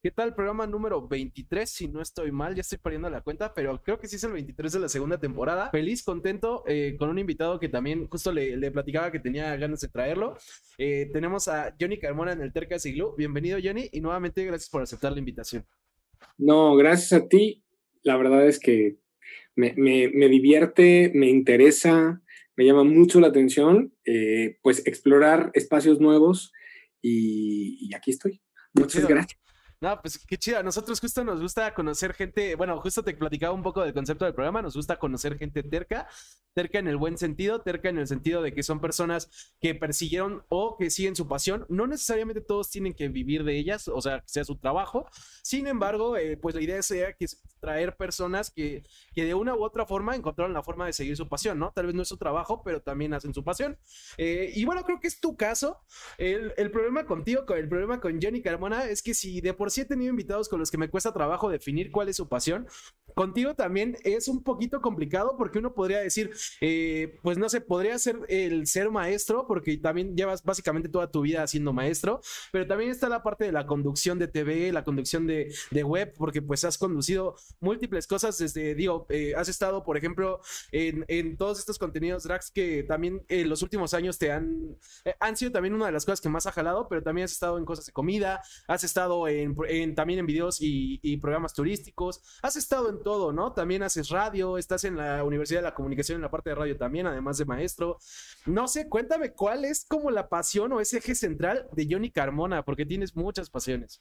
¿Qué tal? Programa número 23, si no estoy mal, ya estoy perdiendo la cuenta, pero creo que sí es el 23 de la segunda temporada. Feliz, contento, eh, con un invitado que también justo le, platicaba que tenía ganas de traerlo. Eh, tenemos a Johnny Carmona en el Terca Siglu. Bienvenido, Johnny, y nuevamente gracias por aceptar la invitación. No, gracias a ti. La verdad es que me, divierte, me interesa, me llama mucho la atención, eh, pues explorar espacios nuevos y, aquí estoy. Muchas gracias. No, pues qué chido. Nosotros justo nos gusta conocer gente. Bueno, justo te platicaba un poco del concepto del programa. Nos gusta conocer gente terca, terca en el buen sentido, terca en el sentido de que son personas que persiguieron o que siguen su pasión. No necesariamente todos tienen que vivir de ellas, o sea, que sea su trabajo. Sin embargo, eh, pues la idea sea que es traer personas que, que de una u otra forma encontraron la forma de seguir su pasión, ¿no? Tal vez no es su trabajo, pero también hacen su pasión. Eh, y bueno, creo que es tu caso. El, el problema contigo, el problema con Jenny Carmona es que si de por sí he tenido invitados con los que me cuesta trabajo definir cuál es su pasión. Contigo también es un poquito complicado porque uno podría decir, eh, pues no sé, podría ser el ser maestro porque también llevas básicamente toda tu vida siendo maestro, pero también está la parte de la conducción de TV, la conducción de, web, porque pues has conducido múltiples cosas desde, digo, eh, has estado, por ejemplo, en, todos estos contenidos drags que también en los últimos años te han, eh, han sido también una de las cosas que más ha jalado, pero también has estado en cosas de comida, has estado en también en videos y, programas turísticos. Has estado en todo, ¿no? También haces radio, estás en la Universidad de la Comunicación en la parte de radio también, además de maestro. No sé, cuéntame cuál es como la pasión o ese eje central de Johnny Carmona, porque tienes muchas pasiones.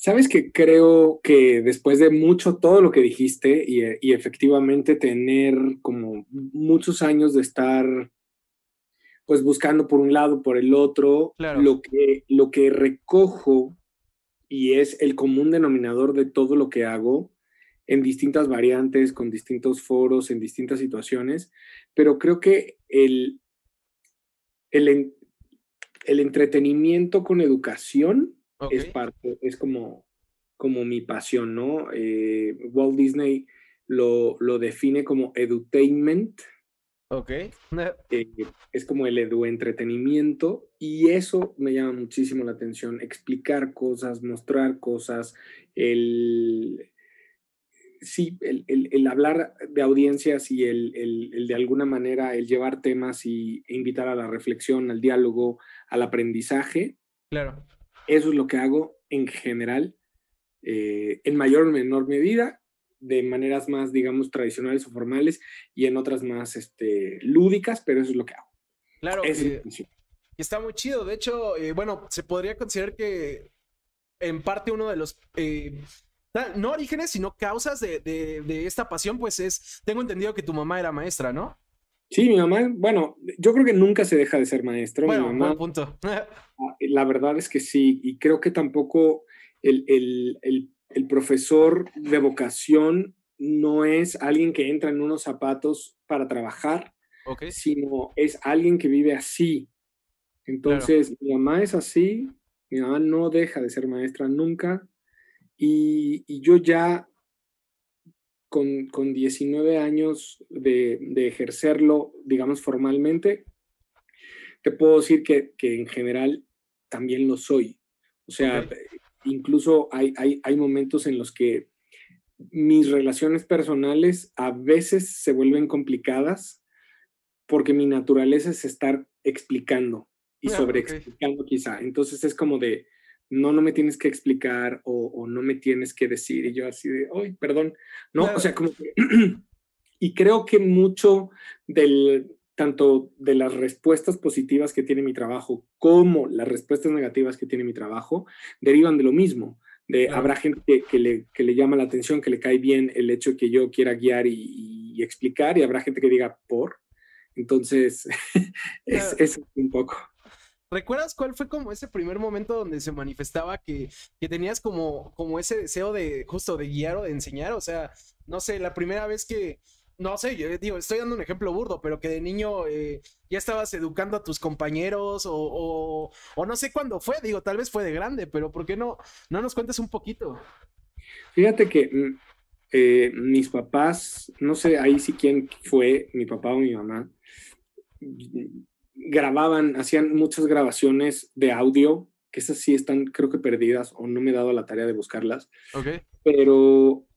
Sabes que creo que después de mucho todo lo que dijiste y, efectivamente tener como muchos años de estar pues buscando por un lado, por el otro, lo, que, lo que recojo y es el común denominador de todo lo que hago en distintas variantes, con distintos foros, en distintas situaciones, pero creo que el, el, el entretenimiento con educación es parte, es como, como mi pasión, ¿no? Eh, Walt Disney lo, lo define como edutainment, Ok. Eh, es como el edu entretenimiento y eso me llama muchísimo la atención, explicar cosas, mostrar cosas, el, sí, el, hablar de audiencias y el, de alguna manera el llevar temas y, e invitar a la reflexión, al diálogo, al aprendizaje. Claro. Eso es lo que hago en general, eh, en mayor o menor medida, de maneras más, digamos, tradicionales o formales y en otras más este, lúdicas, pero eso es lo que hago. Claro, que, está muy chido. De hecho, eh, bueno, se podría considerar que en parte uno de los... Eh, no orígenes, sino causas de, esta pasión, pues es, tengo entendido que tu mamá era maestra, ¿no? Sí, mi mamá, bueno, yo creo que nunca se deja de ser maestro. Bueno, mi punto. Ah, la verdad es que sí, y creo que tampoco el, el, el el profesor de vocación no es alguien que entra en unos zapatos para trabajar, sino es alguien que vive así. Entonces, mi mamá es así, mi mamá no deja de ser maestra nunca, y, yo ya con, con 19 años de, ejercerlo, digamos, formalmente, te puedo decir que, en general también lo soy. O sea, incluso hay, hay, momentos en los que mis relaciones personales a veces se vuelven complicadas porque mi naturaleza es estar explicando y ah, sobre explicando quizá. Entonces es como de, no, no me tienes que explicar o, no me tienes que decir. Y yo así de, ay, perdón. No, o sea, como que... y creo que mucho del, tanto de las respuestas positivas que tiene mi trabajo como las respuestas negativas que tiene mi trabajo, derivan de lo mismo. De, Habrá gente que, le, que, le, llama la atención, que le cae bien el hecho de que yo quiera guiar y, explicar, y habrá gente que diga por. Entonces, es, es, un poco. ¿Recuerdas cuál fue como ese primer momento donde se manifestaba que, que tenías como, como ese deseo de justo de guiar o de enseñar? O sea, no sé, la primera vez que, no sé, yo digo, estoy dando un ejemplo burdo, pero que de niño eh, ya estabas educando a tus compañeros o, o, no sé cuándo fue, digo, tal vez fue de grande, pero ¿por qué no, no nos cuentes un poquito? Fíjate que eh, mis papás, no sé ahí sí quién fue, mi papá o mi mamá, grababan, hacían muchas grabaciones de audio que esas sí están creo que perdidas o no me he dado la tarea de buscarlas. Ok. Pero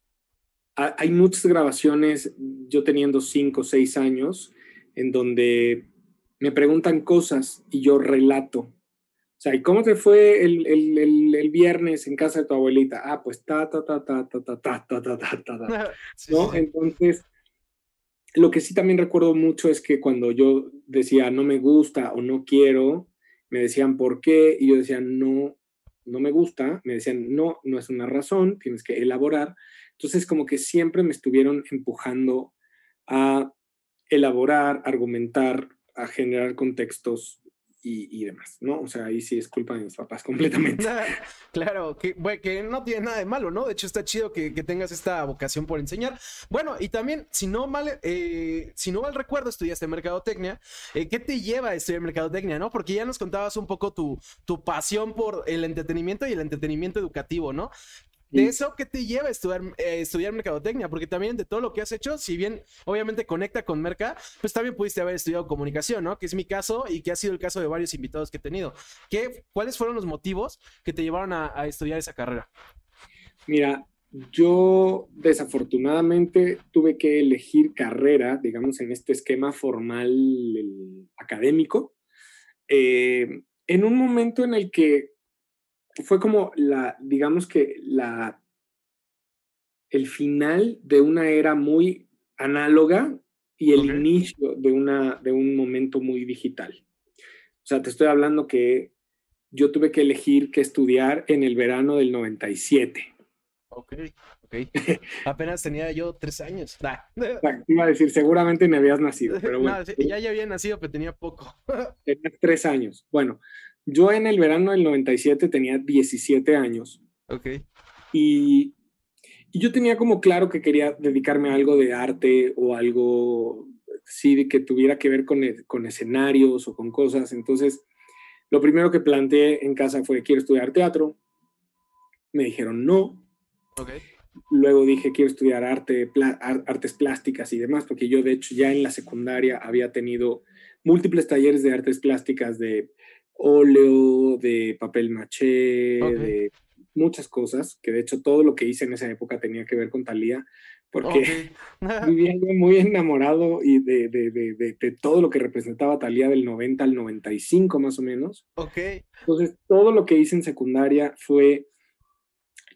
hay muchas grabaciones, yo teniendo cinco o seis años, en donde me preguntan cosas y yo relato. O sea, ¿y cómo te fue el, el, el, viernes en casa de tu abuelita? Ah, pues ta, ta, ta, ta, ta, ta, ta, ta, ta, ta, ta, ¿no? Entonces, lo que sí también recuerdo mucho es que cuando yo decía no me gusta o no quiero, me decían por qué y yo decía no, no me gusta, me decían no, no es una razón, tienes que elaborar. Entonces como que siempre me estuvieron empujando a elaborar, argumentar, a generar contextos y, demás, ¿no? O sea, ahí sí es culpa de mis papás completamente. claro, que, que no tiene nada de malo, ¿no? De hecho, está chido que, tengas esta vocación por enseñar. Bueno, y también, si no mal, eh, si no mal recuerdo, estudiaste mercadotecnia. Eh, ¿Qué te lleva a estudiar mercadotecnia, no? Porque ya nos contabas un poco tu, tu pasión por el entretenimiento y el entretenimiento educativo, ¿no? De eso, ¿qué te lleva a estudiar, eh, estudiar mercadotecnia? Porque también de todo lo que has hecho, si bien obviamente conecta con Merca, pues también pudiste haber estudiado comunicación, ¿no? Que es mi caso y que ha sido el caso de varios invitados que he tenido. ¿Qué, ¿Cuáles fueron los motivos que te llevaron a, estudiar esa carrera? Mira, yo desafortunadamente tuve que elegir carrera, digamos, en este esquema formal académico, eh, en un momento en el que fue como la, digamos que la, el final de una era muy análoga y el inicio de, una, de un momento muy digital. O sea, te estoy hablando que yo tuve que elegir qué estudiar en el verano del 97. Ok, ok. Apenas tenía yo tres años. Iba a decir, seguramente me habías nacido, pero bueno. ya, ya había nacido, pero tenía poco. Tenía tres años. Bueno, yo en el verano del 97 tenía 17 años. Ok. Y, y yo tenía como claro que quería dedicarme a algo de arte o algo, sí, que tuviera que ver con, e, con escenarios o con cosas. Entonces, lo primero que planteé en casa fue, quiero estudiar teatro. Me dijeron no. Okay. Luego dije, quiero estudiar arte, artes plásticas y demás, porque yo de hecho ya en la secundaria había tenido múltiples talleres de artes plásticas de óleo, de papel maché, de muchas cosas, que de hecho todo lo que hice en esa época tenía que ver con Talía, porque vivía muy enamorado y de, de, de, de, todo lo que representaba Talía del 90 al 95 más o menos. Ok. Entonces todo lo que hice en secundaria fue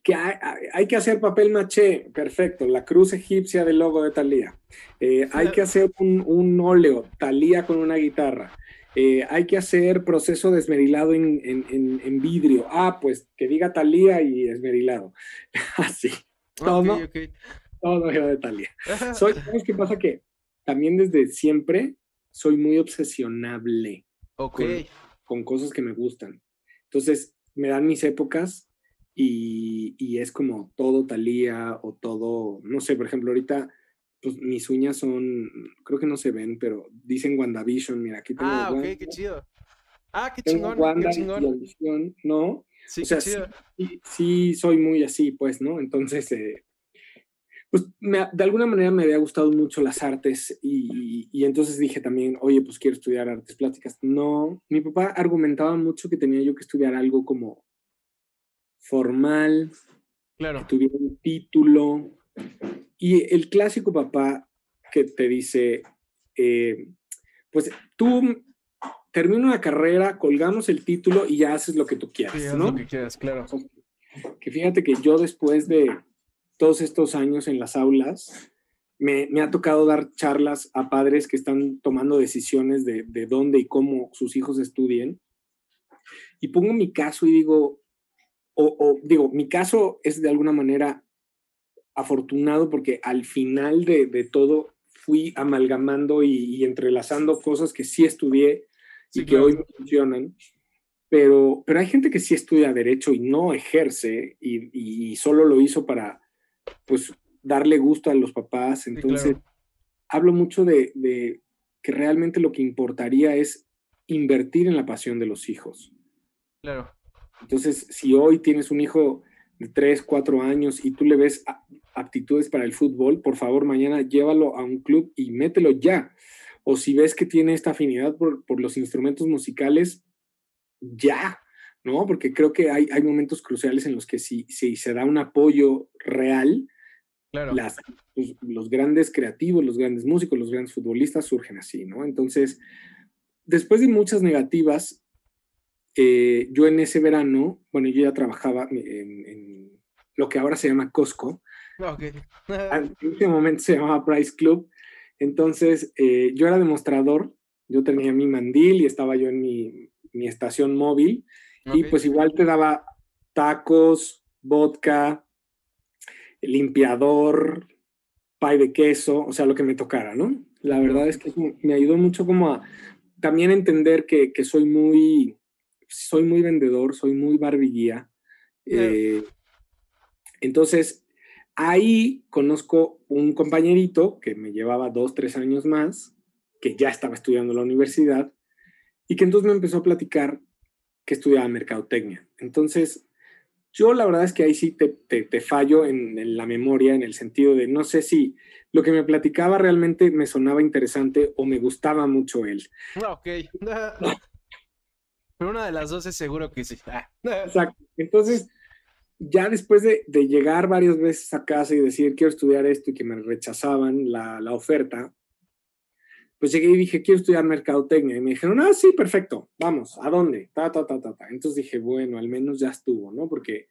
que hay, hay, que hacer papel maché, perfecto, la cruz egipcia del logo de Talía. Eh, hay que hacer un, un óleo, Talía con una guitarra. Eh, hay que hacer proceso de esmerilado en, vidrio. Ah, pues que diga Talía y esmerilado. Así. Todo, todo era de Talía. Soy, ¿Sabes qué pasa? Que también desde siempre soy muy obsesionable con, cosas que me gustan. Entonces, me dan mis épocas y, y es como todo Talía o todo, no sé, por ejemplo, ahorita pues mis uñas son, creo que no se ven, pero dicen WandaVision, mira, aquí tengo. Ah, ok, qué chido. Ah, qué chingón, qué chingón. ¿no? Sí, o sea, sí, sí, soy muy así, pues, ¿no? Entonces, eh, pues de alguna manera me había gustado mucho las artes y, y, entonces dije también, oye, pues quiero estudiar artes plásticas. No, mi papá argumentaba mucho que tenía yo que estudiar algo como formal, claro. que tuviera un título, y el clásico papá que te dice, eh, pues tú termina una carrera, colgamos el título y ya haces lo que tú quieras, ¿no? Lo que quieras, claro. Que fíjate que yo después de todos estos años en las aulas, me, me, ha tocado dar charlas a padres que están tomando decisiones de, de dónde y cómo sus hijos estudien. Y pongo mi caso y digo, o, o digo, mi caso es de alguna manera afortunado porque al final de, todo fui amalgamando y, entrelazando cosas que sí estudié y que hoy funcionan. Pero, pero hay gente que sí estudia derecho y no ejerce y, solo lo hizo para, pues, darle gusto a los papás. Entonces, hablo mucho de, de que realmente lo que importaría es invertir en la pasión de los hijos. Claro. Entonces, si hoy tienes un hijo de 3, 4 años y tú le ves aptitudes para el fútbol, por favor, mañana llévalo a un club y mételo ya. O si ves que tiene esta afinidad por, los instrumentos musicales, ya, ¿no? Porque creo que hay, hay momentos cruciales en los que si, si se da un apoyo real, las, pues, los, grandes creativos, los grandes músicos, los grandes futbolistas surgen así, ¿no? Entonces, después de muchas negativas, eh, yo en ese verano, bueno, yo ya trabajaba en, lo que ahora se llama Costco. en ese momento se llamaba Price Club. Entonces, eh, yo era demostrador, yo tenía mi mandil y estaba yo en mi, mi estación móvil. Y pues igual te daba tacos, vodka, limpiador, pay de queso, o sea, lo que me tocara, ¿no? La verdad es que me ayudó mucho como a también entender que, soy muy, soy muy vendedor, soy muy barbiguía. Eh, entonces, ahí conozco un compañerito que me llevaba dos, tres años más, que ya estaba estudiando en la universidad, y que entonces me empezó a platicar que estudiaba mercadotecnia. Entonces, yo la verdad es que ahí sí te, fallo en, la memoria, en el sentido de no sé si lo que me platicaba realmente me sonaba interesante o me gustaba mucho él. Ah, ok. Pero una de las dos es seguro que sí. Ah. Exacto. Entonces, ya después de, llegar varias veces a casa y decir quiero estudiar esto y que me rechazaban la, la oferta, pues llegué y dije, quiero estudiar mercadotecnia. Y me dijeron, ah, sí, perfecto, vamos, ¿a dónde? Ta, ta, ta, ta, ta. Entonces dije, bueno, al menos ya estuvo, ¿no? Porque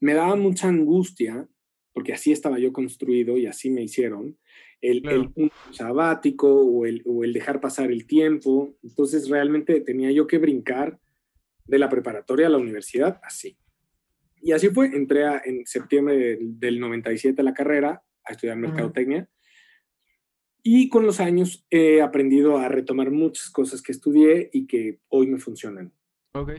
me daba mucha angustia, porque así estaba yo construido y así me hicieron, el, el sabático o el, o el dejar pasar el tiempo. Entonces realmente tenía yo que brincar de la preparatoria a la universidad así. Y así fue, entré en septiembre del, 97 a la carrera a estudiar mercadotecnia. Y con los años he aprendido a retomar muchas cosas que estudié y que hoy me funcionan. Ok.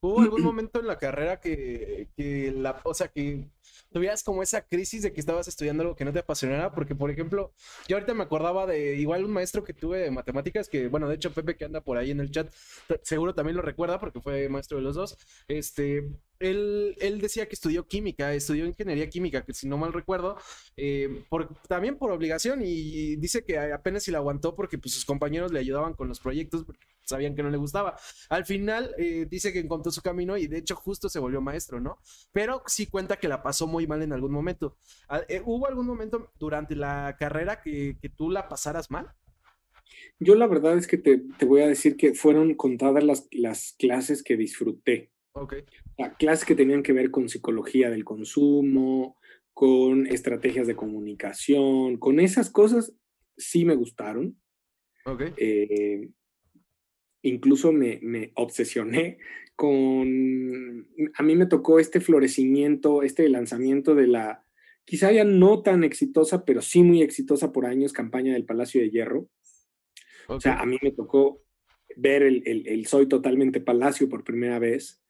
¿Hubo algún momento en la carrera que, que la, o sea, que tuvieras como esa crisis de que estabas estudiando algo que no te apasionara, porque por ejemplo, yo ahorita me acordaba de igual un maestro que tuve de matemáticas, que bueno, de hecho Pepe que anda por ahí en el chat, seguro también lo recuerda porque fue maestro de los dos, este, él, él, decía que estudió química, estudió ingeniería química, que si no mal recuerdo, eh, por, también por obligación y dice que apenas si la aguantó porque pues, sus compañeros le ayudaban con los proyectos porque sabían que no le gustaba. Al final eh, dice que encontró su camino y de hecho justo se volvió maestro, ¿no? Pero sí cuenta que la pasó muy mal en algún momento. Ah, eh, ¿Hubo algún momento durante la carrera que, tú la pasaras mal? Yo la verdad es que te, voy a decir que fueron contadas las, las clases que disfruté. Las clases que tenían que ver con psicología del consumo, con estrategias de comunicación, con esas cosas sí me gustaron. Ok. Eh, incluso me, me, obsesioné con, a mí me tocó este florecimiento, este lanzamiento de la, quizá ya no tan exitosa, pero sí muy exitosa por años, campaña del Palacio de Hierro. O sea, a mí me tocó ver el, el, Soy Totalmente Palacio por primera vez.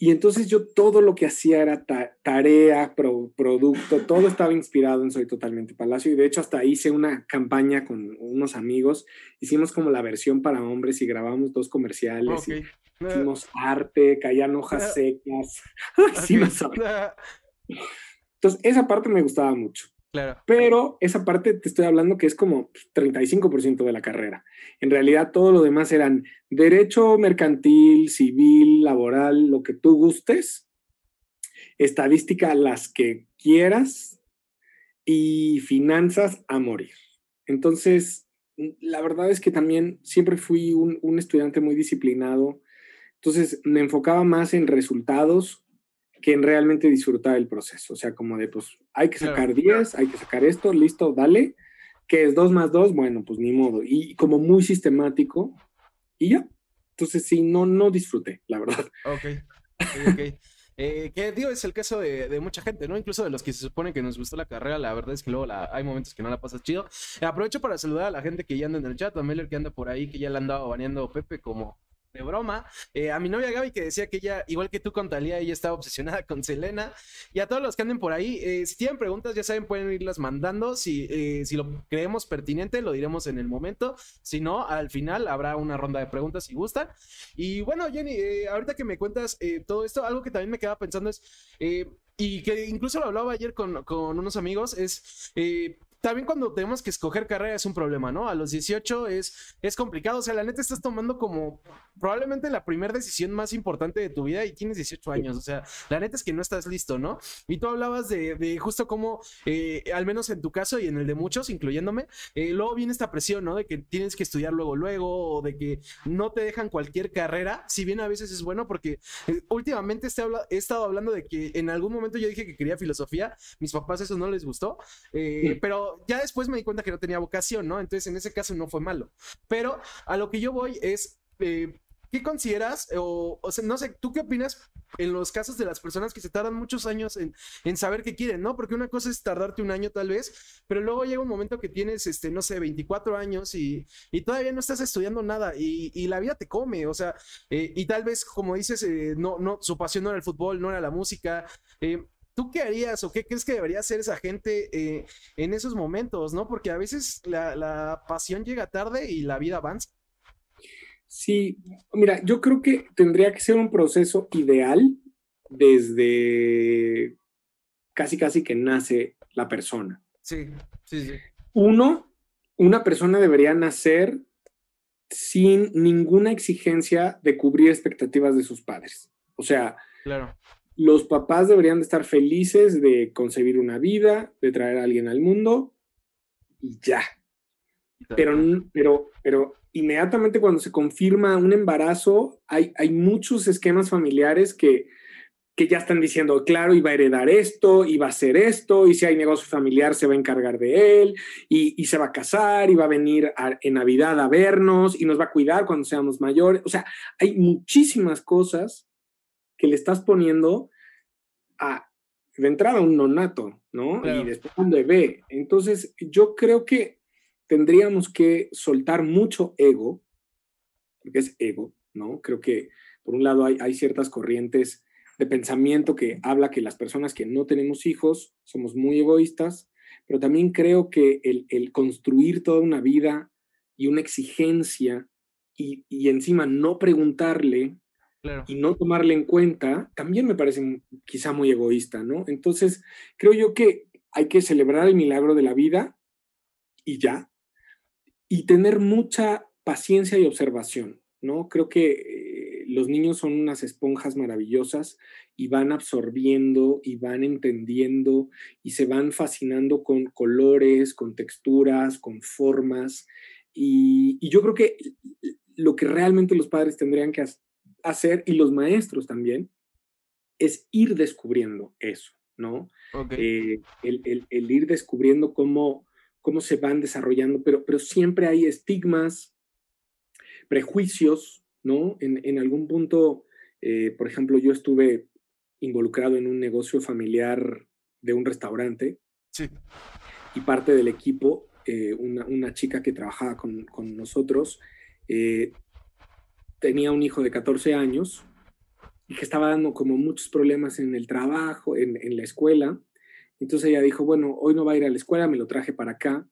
Y entonces yo todo lo que hacía era tarea, producto, todo estaba inspirado en Soy Totalmente Palacio. Y de hecho hasta hice una campaña con unos amigos. Hicimos como la versión para hombres y grabamos dos comerciales. hicimos arte, caían hojas secas. Entonces esa parte me gustaba mucho. Pero esa parte te estoy hablando que es como 35% de la carrera. En realidad todo lo demás eran derecho mercantil, civil, laboral, lo que tú gustes, estadística las que quieras y finanzas a morir. Entonces, la verdad es que también siempre fui un, un estudiante muy disciplinado. Entonces me enfocaba más en resultados que en realmente disfrutar el proceso. O sea, como de, pues, hay que sacar 10, hay que sacar esto, listo, dale. Que es 2 más 2, bueno, pues ni modo. Y como muy sistemático, y ya. Entonces, sí, no, no disfruté, la verdad. Ok, ok, eh, que digo, es el caso de, mucha gente, ¿no? Incluso de los que se supone que nos gustó la carrera, la verdad es que luego hay momentos que no la pasas chido. Aprovecho para saludar a la gente que ya anda en el chat, a Meller que anda por ahí, que ya le han dado baneando Pepe como de broma. Eh, a mi novia Gaby que decía que ella, igual que tú con Talía, ella estaba obsesionada con Selena. Y a todos los que anden por ahí, eh, si tienen preguntas, ya saben, pueden irlas mandando. Si, eh, si lo creemos pertinente, lo diremos en el momento. Si no, al final habrá una ronda de preguntas si gustan. Y bueno, Jenny, ahorita que me cuentas todo esto, algo que también me quedaba pensando es y que incluso lo hablaba ayer con, con unos amigos, es también cuando tenemos que escoger carrera es un problema, ¿no? A los 18 es, es complicado. O sea, la neta estás tomando como probablemente la primera decisión más importante de tu vida y tienes 18 años. O sea, la neta es que no estás listo, ¿no? Y tú hablabas de, justo como, eh, al menos en tu caso y en el de muchos, incluyéndome, eh, luego viene esta presión, ¿no? De que tienes que estudiar luego, luego, o de que no te dejan cualquier carrera, si bien a veces es bueno, porque eh, últimamente este he estado hablando de que en algún momento yo dije que quería filosofía, mis papás eso no les gustó, pero ya después me di cuenta que no tenía vocación, ¿no? Entonces en ese caso no fue malo. Pero a lo que yo voy es... ¿Qué consideras? O, no sé, ¿tú qué opinas en los casos de las personas que se tardan muchos años en, en, saber qué quieren, ¿no? Porque una cosa es tardarte un año tal vez, pero luego llega un momento que tienes, este, no sé, 24 años y, y todavía no estás estudiando nada y, y la vida te come, o sea, eh, y tal vez, como dices, eh, no, no, su pasión no era el fútbol, no era la música. Eh, ¿Tú qué harías o qué crees que debería hacer esa gente en esos momentos, no? Porque a veces la, la pasión llega tarde y la vida avanza. Sí, mira, yo creo que tendría que ser un proceso ideal desde casi casi que nace la persona. Sí, sí, sí. Uno, una persona debería nacer sin ninguna exigencia de cubrir expectativas de sus padres. O sea, claro. Los papás deberían de estar felices de concebir una vida, de traer a alguien al mundo y ya. Pero, pero, pero inmediatamente cuando se confirma un embarazo, hay, hay muchos esquemas familiares que, que ya están diciendo, claro, iba a heredar esto, iba a hacer esto, y si hay negocio familiar se va a encargar de él, y, se va a casar, y va a venir en Navidad a vernos, y nos va a cuidar cuando seamos mayores. O sea, hay muchísimas cosas que le estás poniendo a, de entrada, un nonato, ¿no? Y después un bebé. Entonces, yo creo que tendríamos que soltar mucho ego, porque es ego, ¿no? Creo que por un lado hay, ciertas corrientes de pensamiento que habla que las personas que no tenemos hijos somos muy egoístas, pero también creo que el, construir toda una vida y una exigencia y, encima no preguntarle y no tomarle en cuenta, también me parece quizá muy egoísta, ¿no? Entonces, creo yo que hay que celebrar el milagro de la vida y ya, y tener mucha paciencia y observación, ¿no? Creo que eh, los niños son unas esponjas maravillosas y van absorbiendo y van entendiendo y se van fascinando con colores, con texturas, con formas. Y, yo creo que lo que realmente los padres tendrían que hacer y los maestros también es ir descubriendo eso, ¿no? Eh, el, el, ir descubriendo cómo cómo se van desarrollando, pero, pero siempre hay estigmas, prejuicios, ¿no? En, algún punto, eh, por ejemplo, yo estuve involucrado en un negocio familiar de un restaurante. Sí. Y parte del equipo, eh, una, chica que trabajaba con, nosotros, eh, tenía un hijo de 14 años y que estaba dando como muchos problemas en el trabajo, en, en la escuela. Entonces ella dijo, bueno, hoy no va a ir a la escuela, me lo traje para acá.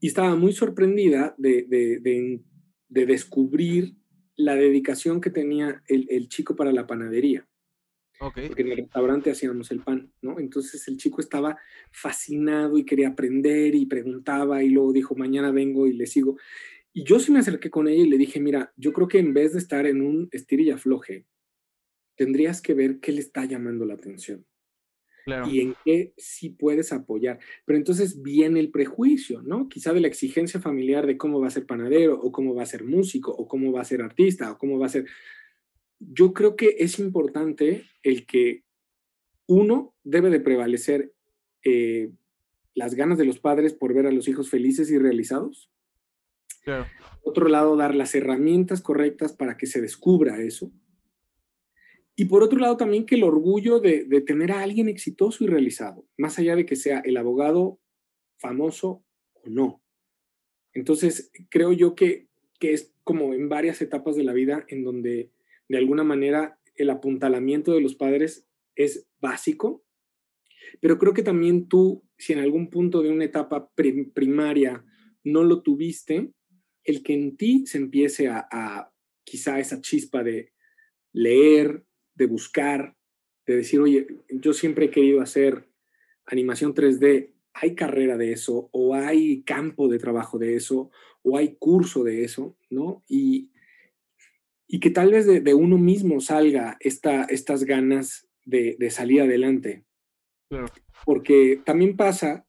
Y estaba muy sorprendida de, de, descubrir la dedicación que tenía el, chico para la panadería. Okay. Porque en el restaurante hacíamos el pan, ¿no? Entonces el chico estaba fascinado y quería aprender y preguntaba y luego dijo, mañana vengo y le sigo. Y yo sí me acerqué con ella y le dije, mira, yo creo que en vez de estar en un estir y afloje, tendrías que ver qué le está llamando la atención y en qué sí puedes apoyar. Pero entonces viene el prejuicio, ¿no? Quizá de la exigencia familiar de cómo va a ser panadero o cómo va a ser músico o cómo va a ser artista o cómo va a ser... Yo creo que es importante el que uno debe de prevalecer eh, las ganas de los padres por ver a los hijos felices y realizados. Claro. Otro lado, dar las herramientas correctas para que se descubra eso y por otro lado también que el orgullo de, tener a alguien exitoso y realizado, más allá de que sea el abogado famoso o no. Entonces, creo yo que, que es como en varias etapas de la vida en donde de alguna manera el apuntalamiento de los padres es básico, pero creo que también tú, si en algún punto de una etapa primaria no lo tuviste, el que en ti se empiece a, a quizá esa chispa de leer, de buscar, de decir, oye, yo siempre he querido hacer animación 3D, hay carrera de eso, o hay campo de trabajo de eso, o hay curso de eso, ¿no? Y, y que tal vez de, uno mismo salga esta, estas ganas de, de salir adelante. Porque también pasa,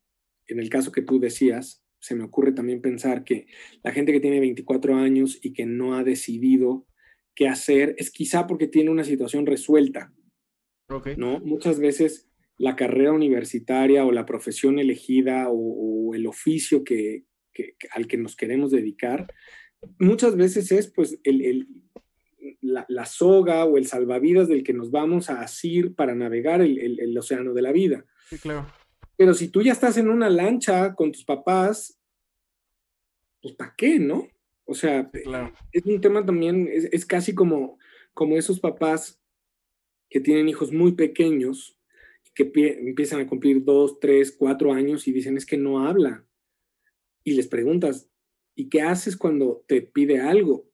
en el caso que tú decías, se me ocurre también pensar que la gente que tiene 24 años y que no ha decidido qué hacer es quizá porque tiene una situación resuelta. ¿no? Muchas veces la carrera universitaria o la profesión elegida o, el oficio que, al que nos queremos dedicar, muchas veces es pues el, la, soga o el salvavidas del que nos vamos a asir para navegar el, océano de la vida. Sí, claro. Pero si tú ya estás en una lancha con tus papás, pues ¿para qué, no? O sea, es un tema también, es, casi como, como esos papás que tienen hijos muy pequeños, que empiezan a cumplir dos, tres, cuatro años y dicen es que no habla. Y les preguntas, ¿y qué haces cuando te pide algo?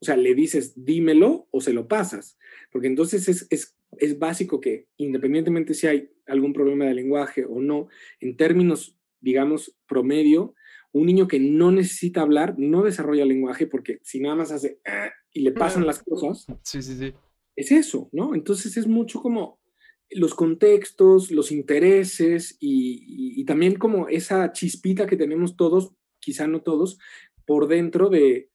O sea, le dices, dímelo o se lo pasas. Porque entonces es, es, es básico que independientemente si hay algún problema de lenguaje o no, en términos, digamos, promedio, un niño que no necesita hablar no desarrolla lenguaje porque si nada más hace ah", y le pasan las cosas, sí, sí, sí. es eso, ¿no? Entonces es mucho como los contextos, los intereses y, y también como esa chispita que tenemos todos, quizá no todos, por dentro de,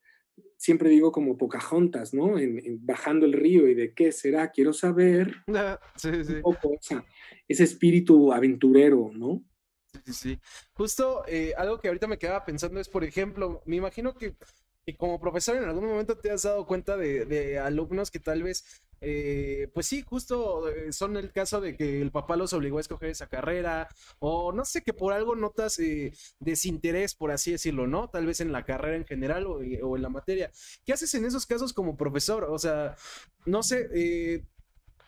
siempre digo como Pocahontas, ¿no? En, bajando el río y de qué será, quiero saber. Ah, sí, sí. Un poco ese espíritu aventurero, ¿no? Sí, sí. Justo eh, algo que ahorita me quedaba pensando es, por ejemplo, me imagino que, como profesor en algún momento te has dado cuenta de, de alumnos que tal vez eh, pues sí, justo eh, son el caso de que el papá los obligó a escoger esa carrera, o no sé, que por algo notas eh, desinterés, por así decirlo, ¿no? Tal vez en la carrera en general o, en la materia. ¿Qué haces en esos casos como profesor? O sea, no sé,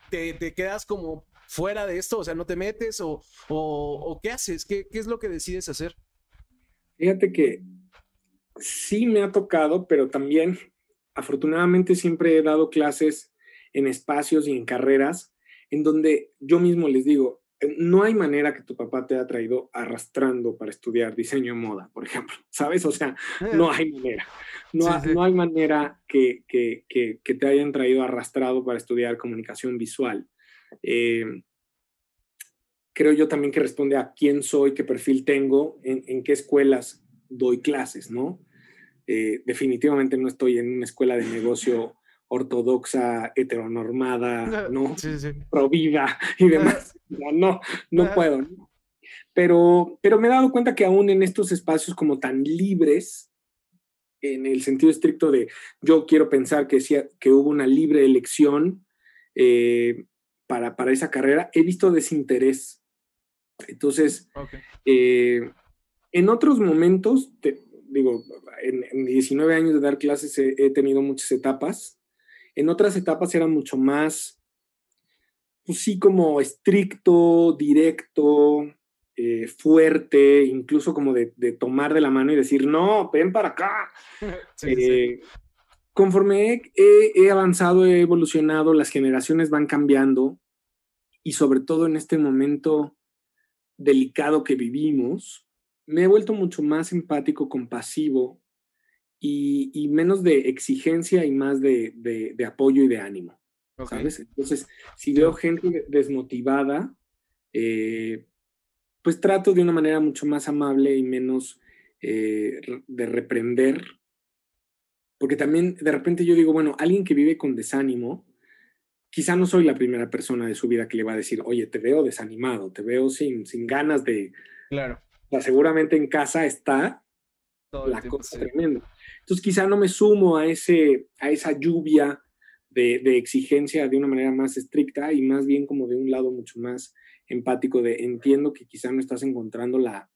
te, quedas como fuera de esto, o sea, no te metes, o, o, qué haces, ¿Qué, ¿Qué es lo que decides hacer? Fíjate que sí me ha tocado, pero también afortunadamente siempre he dado clases en espacios y en carreras en donde yo mismo les digo, eh, no hay manera que tu papá te haya traído arrastrando para estudiar diseño de moda, por ejemplo, ¿sabes? O sea, no hay manera. No, no hay manera que, que, que, te hayan traído arrastrado para estudiar comunicación visual. Eh, creo yo también que responde a quién soy, qué perfil tengo, en, en qué escuelas doy clases, ¿no? Eh, definitivamente no estoy en una escuela de negocio ortodoxa, heteronormada, ¿no? Sí, sí. Provida y demás. No, no, puedo. Pero, pero me he dado cuenta que aún en estos espacios como tan libres, en el sentido estricto de yo quiero pensar que, que hubo una libre elección eh, para, para, esa carrera, he visto desinterés. Entonces, eh, en otros momentos, digo, en, 19 años de dar clases he tenido muchas etapas en otras etapas era mucho más, pues sí, como estricto, directo, eh, fuerte, incluso como de, tomar de la mano y decir, no, ven para acá. Eh, conforme he, avanzado, he evolucionado, las generaciones van cambiando y sobre todo en este momento delicado que vivimos, me he vuelto mucho más empático, compasivo y, menos de exigencia y más de, apoyo y de ánimo. ¿Sabes? Entonces, si veo gente desmotivada, eh, pues trato de una manera mucho más amable y menos eh, de reprender. Porque también de repente yo digo, bueno, alguien que vive con desánimo, quizá no soy la primera persona de su vida que le va a decir, oye, te veo desanimado, te veo sin, sin ganas de... Claro. O sea, seguramente en casa está la cosa tremenda. Entonces quizá no me sumo a, ese, a esa lluvia de, exigencia de una manera más estricta y más bien como de un lado mucho más empático de entiendo que quizá no estás encontrando la,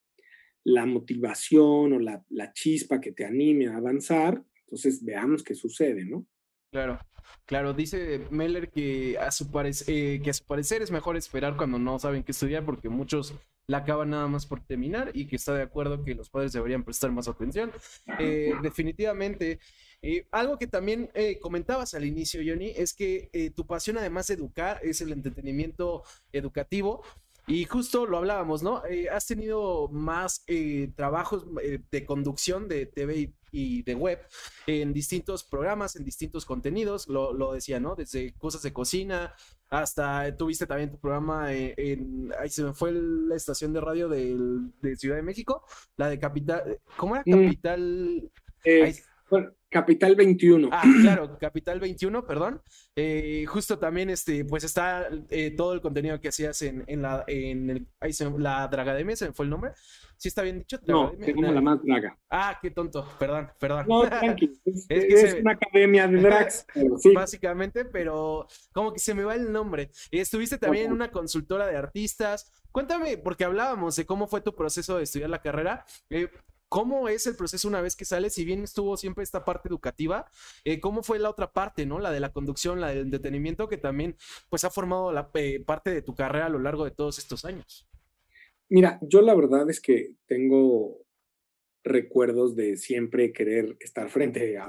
la motivación o la, la, chispa que te anime a avanzar, entonces veamos qué sucede, ¿no? Claro, claro, dice Meller que a su, eh, que a su parecer es mejor esperar cuando no saben qué estudiar porque muchos la acaban nada más por terminar y que está de acuerdo que los padres deberían prestar más atención. Eh, definitivamente. Eh, algo que también eh, comentabas al inicio, Johnny, es que tu pasión, además de educar, es el entretenimiento educativo. Y justo lo hablábamos, ¿no? Eh, has tenido más eh, trabajos eh, de conducción de TV y de web en distintos programas, en distintos contenidos, lo, lo decía, ¿no? Desde cosas de cocina hasta tuviste también tu programa en, ahí se me fue la estación de radio de, de Ciudad de México, la de Capital, ¿cómo era? Mm. Capital... Capital 21. Ah, claro, Capital 21, perdón. Eh, justo también, este, pues está eh, todo el contenido que hacías en, en la, en el, ahí se, la Dragademia, ¿se me fue el nombre? ¿Sí está bien dicho? No, la más draga. Ah, qué tonto, perdón, perdón. No, tranqui, es, es, una academia de drags. sí. Básicamente, pero como que se me va el nombre. Estuviste también en una consultora de artistas. Cuéntame, porque hablábamos de cómo fue tu proceso de estudiar la carrera. Eh, ¿Cómo es el proceso una vez que sales? Si bien estuvo siempre esta parte educativa, eh, ¿cómo fue la otra parte, no? La de la conducción, la del entretenimiento, que también pues ha formado la eh, parte de tu carrera a lo largo de todos estos años. Mira, yo la verdad es que tengo recuerdos de siempre querer estar frente a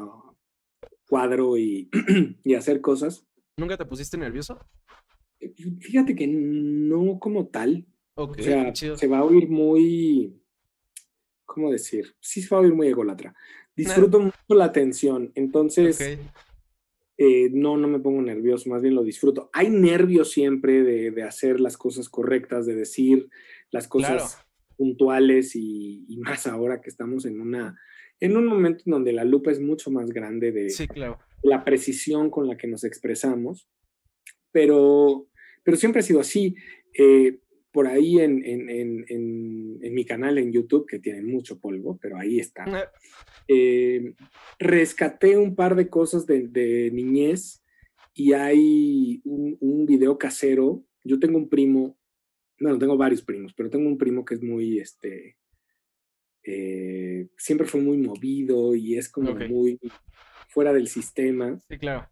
cuadro y, y hacer cosas. ¿Nunca te pusiste nervioso? Eh, fíjate que no como tal. o sea, se va a oír muy ¿cómo decir? Sí se va a oír muy ególatra. Disfruto mucho la atención, entonces eh, no, no me pongo nervioso, más bien lo disfruto. Hay nervios siempre de, hacer las cosas correctas, de decir las cosas puntuales y, más ahora que estamos en una en un momento en donde la lupa es mucho más grande de la precisión con la que nos expresamos, pero, pero siempre ha sido así. Eh, por ahí en, mi canal en YouTube, que tiene mucho polvo, pero ahí está. Ah. Eh, rescaté un par de cosas de, niñez y hay un, video casero. Yo tengo un primo, bueno, tengo varios primos, pero tengo un primo que es muy, este, eh, siempre fue muy movido y es como muy fuera del sistema. Sí, claro.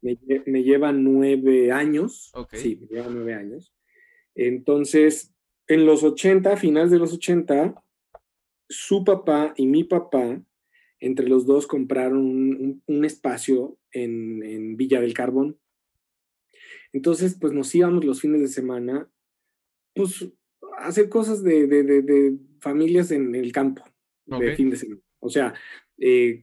Me, lleva nueve años. Sí, me lleva nueve años. Entonces, en los 80, finales de los 80, su papá y mi papá, entre los dos, compraron un, espacio en, Villa del Carbón. Entonces, pues nos íbamos los fines de semana, pues, a hacer cosas de, familias en el campo, de fin de semana. O sea, eh,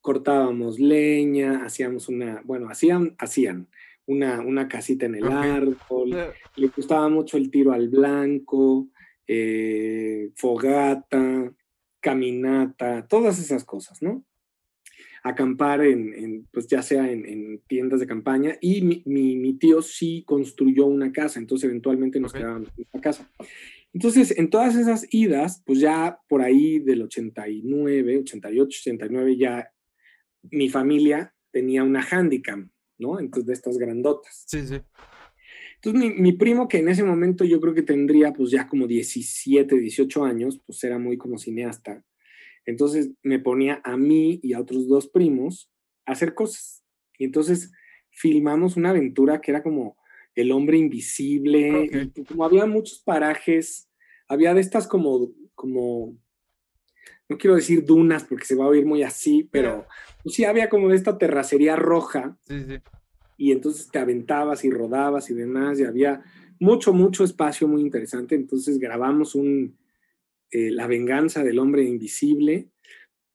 cortábamos leña, hacíamos una, bueno, hacían, hacían una, casita en el árbol, le gustaba mucho el tiro al blanco, eh, fogata, caminata, todas esas cosas, ¿no? Acampar en, pues ya sea en, tiendas de campaña y mi, tío sí construyó una casa, entonces eventualmente nos quedábamos en la casa. Entonces, en todas esas idas, pues ya por ahí del 89, 88, 89, ya mi familia tenía una handicam, ¿no? Entonces, de estas grandotas. Sí, sí. Entonces, mi, primo, que en ese momento yo creo que tendría pues ya como 17, 18 años, pues era muy como cineasta. Entonces, me ponía a mí y a otros dos primos a hacer cosas. Y entonces, filmamos una aventura que era como el hombre invisible. como había muchos parajes, había de estas como, como no quiero decir dunas porque se va a oír muy así, pero pues sí había como esta terracería roja. Sí, sí. Y entonces te aventabas y rodabas y demás, y había mucho, mucho espacio muy interesante. Entonces grabamos un eh, La venganza del hombre invisible.